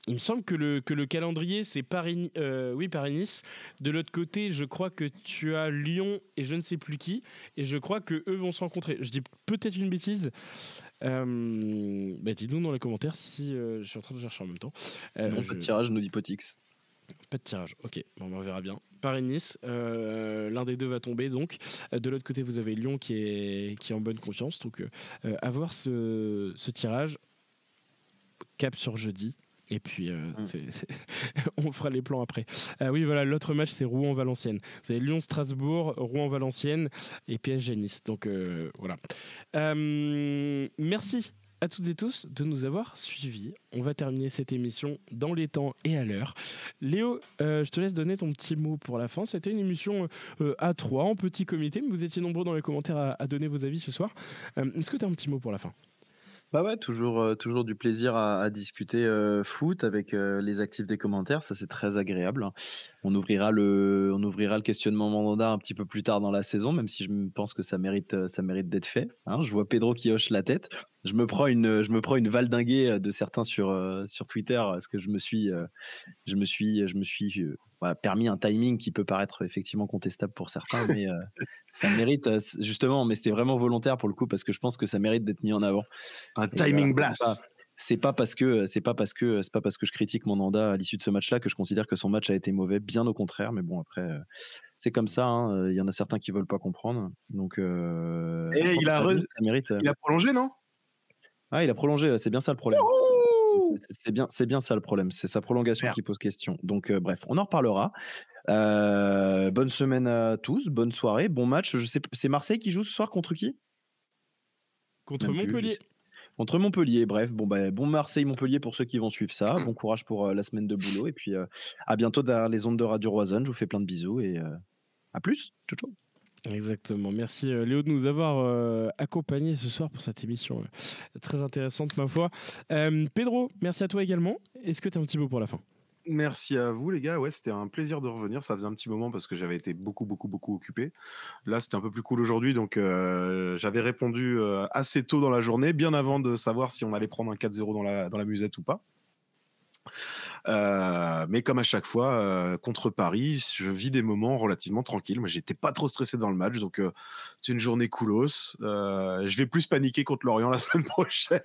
Il me semble que le, que le calendrier, c'est Paris, euh, oui, Paris-Nice. De l'autre côté, je crois que tu as Lyon et je ne sais plus qui. Et je crois que eux vont se rencontrer. Je dis peut-être une bêtise. Euh, bah, Dites-nous dans les commentaires si euh, je suis en train de chercher en même temps. Euh, non, je- pas de tirage, nous dit Potix. pas de tirage. Ok, bon, bah, on verra bien. Paris-Nice, euh, l'un des deux va tomber donc. De l'autre côté, vous avez Lyon qui est, qui est en bonne confiance. Donc, euh, à voir ce, ce tirage. Cap sur jeudi. Et puis, euh, Mm. on fera les plans après. Euh, oui, voilà, l'autre match, c'est Rouen-Valenciennes. Vous avez Lyon-Strasbourg, Rouen-Valenciennes et PSG-Nice. Donc, euh, voilà. Merci à toutes et tous de nous avoir suivis. On va terminer cette émission dans les temps et à l'heure. Léo, euh, je te laisse donner ton petit mot pour la fin. C'était une émission euh, à trois, en petit comité, mais vous étiez nombreux dans les commentaires à, à donner vos avis ce soir. Euh, Est-ce que tu as un petit mot pour la fin? Bah ouais, toujours, toujours du plaisir à, discuter foot avec les actifs des commentaires, ça c'est très agréable. On ouvrira le, on ouvrira le questionnement mandat un petit peu plus tard dans la saison, même si je pense que ça mérite, ça mérite d'être fait. hein. Je vois Pedro qui hoche la tête. Je me prends une, je me prends une valdinguée de certains sur, sur Twitter, parce que je me suis, je me suis, je me suis euh, permis un timing qui peut paraître effectivement contestable pour certains, mais euh, ça mérite euh, justement, mais c'était vraiment volontaire pour le coup, parce que je pense que ça mérite d'être mis en avant. Un Et timing voilà, blast. c'est pas parce que c'est pas parce que c'est pas parce que je critique mon Nanda à l'issue de ce match-là que je considère que son match a été mauvais. Bien au contraire, mais bon après euh, c'est comme ça. hein, Il y en a certains qui veulent pas comprendre. Donc euh, Et il a ça mérite- euh, Il a prolongé, non? Ah, il a prolongé. C'est bien ça le problème. C'est bien, c'est bien ça le problème. C'est sa prolongation Merde. qui pose question. Donc euh, bref, on en reparlera. Euh, bonne semaine à tous, bonne soirée, bon match. Je sais, c'est Marseille qui joue ce soir contre qui? Contre Même Montpellier. Contre Montpellier, bref, bon, bah, bon Marseille-Montpellier pour ceux qui vont suivre ça. Bon courage pour euh, la semaine de boulot. Et puis euh, à bientôt derrière les ondes de Radio Roison. Je vous fais plein de bisous et euh, à plus. Ciao, ciao. Exactement. Merci Léo de nous avoir accompagnés ce soir pour cette émission très intéressante, ma foi. Pedro, merci à toi également. Est-ce que tu as un petit mot pour la fin? Merci à vous les gars, ouais, c'était un plaisir de revenir. Ça faisait un petit moment parce que j'avais été beaucoup, beaucoup, beaucoup occupé. Là, c'était un peu plus cool aujourd'hui, donc j'avais répondu assez tôt dans la journée, bien avant de savoir si on allait prendre un 4-0 dans la, dans la musette ou pas. Euh, mais comme à chaque fois, euh, contre Paris, je vis des moments relativement tranquilles. Moi, j'étais pas trop stressé dans le match, donc euh, c'est une journée coolos. je vais plus paniquer contre Lorient la semaine prochaine.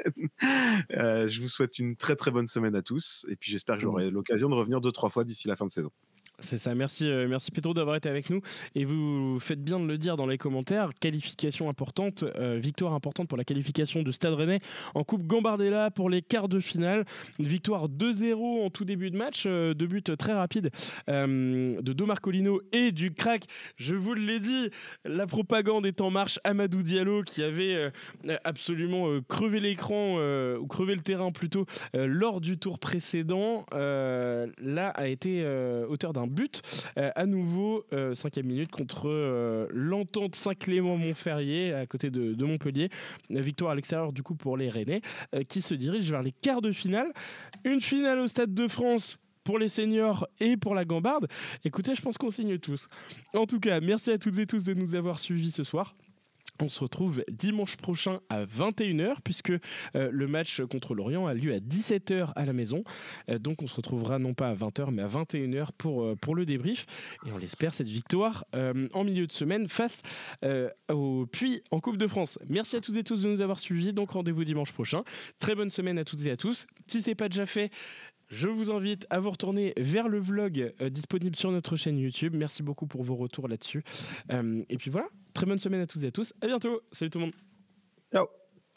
je vous souhaite une très très bonne semaine à tous, et puis j'espère que j'aurai l'occasion de revenir deux trois fois d'ici la fin de saison. C'est ça, merci, euh, merci Pedro d'avoir été avec nous. Et vous faites bien de le dire dans les commentaires, qualification importante, euh, victoire importante pour la qualification de Stade Rennais en Coupe Gambardella pour les quarts de finale. Une victoire 2-0 en tout début de match, euh, deux buts très rapides de Do Marcolino et du crack. Je vous l'ai dit, la propagande est en marche. Amadou Diallo qui avait absolument crevé l'écran, ou crevé le terrain plutôt, lors du tour précédent, là a été auteur d'un but. Euh, à nouveau, euh, cinquième minute contre euh, l'entente Saint-Clément-Montferrier à côté de, Montpellier. Victoire à l'extérieur du coup pour les Rennais qui se dirigent vers les quarts de finale. Une finale au Stade de France pour les seniors et pour la Gambarde. Écoutez, je pense qu'on signe tous. En tout cas, merci à toutes et tous de nous avoir suivis ce soir. On se retrouve dimanche prochain à 21h puisque euh, le match contre l'Orient a lieu à 17h à la maison. Euh, donc on se retrouvera non pas à 20h mais à 21h pour, euh, pour le débrief. Et on l'espère cette victoire en milieu de semaine face au Puy en Coupe de France. Merci à toutes et tous de nous avoir suivis. Donc rendez-vous dimanche prochain. Très bonne semaine à toutes et à tous. Si ce n'est pas déjà fait, je vous invite à vous retourner vers le vlog disponible sur notre chaîne YouTube. Merci beaucoup pour vos retours là-dessus. et puis voilà, Très bonne semaine à tous et à tous. À bientôt. Salut tout le monde. Ciao.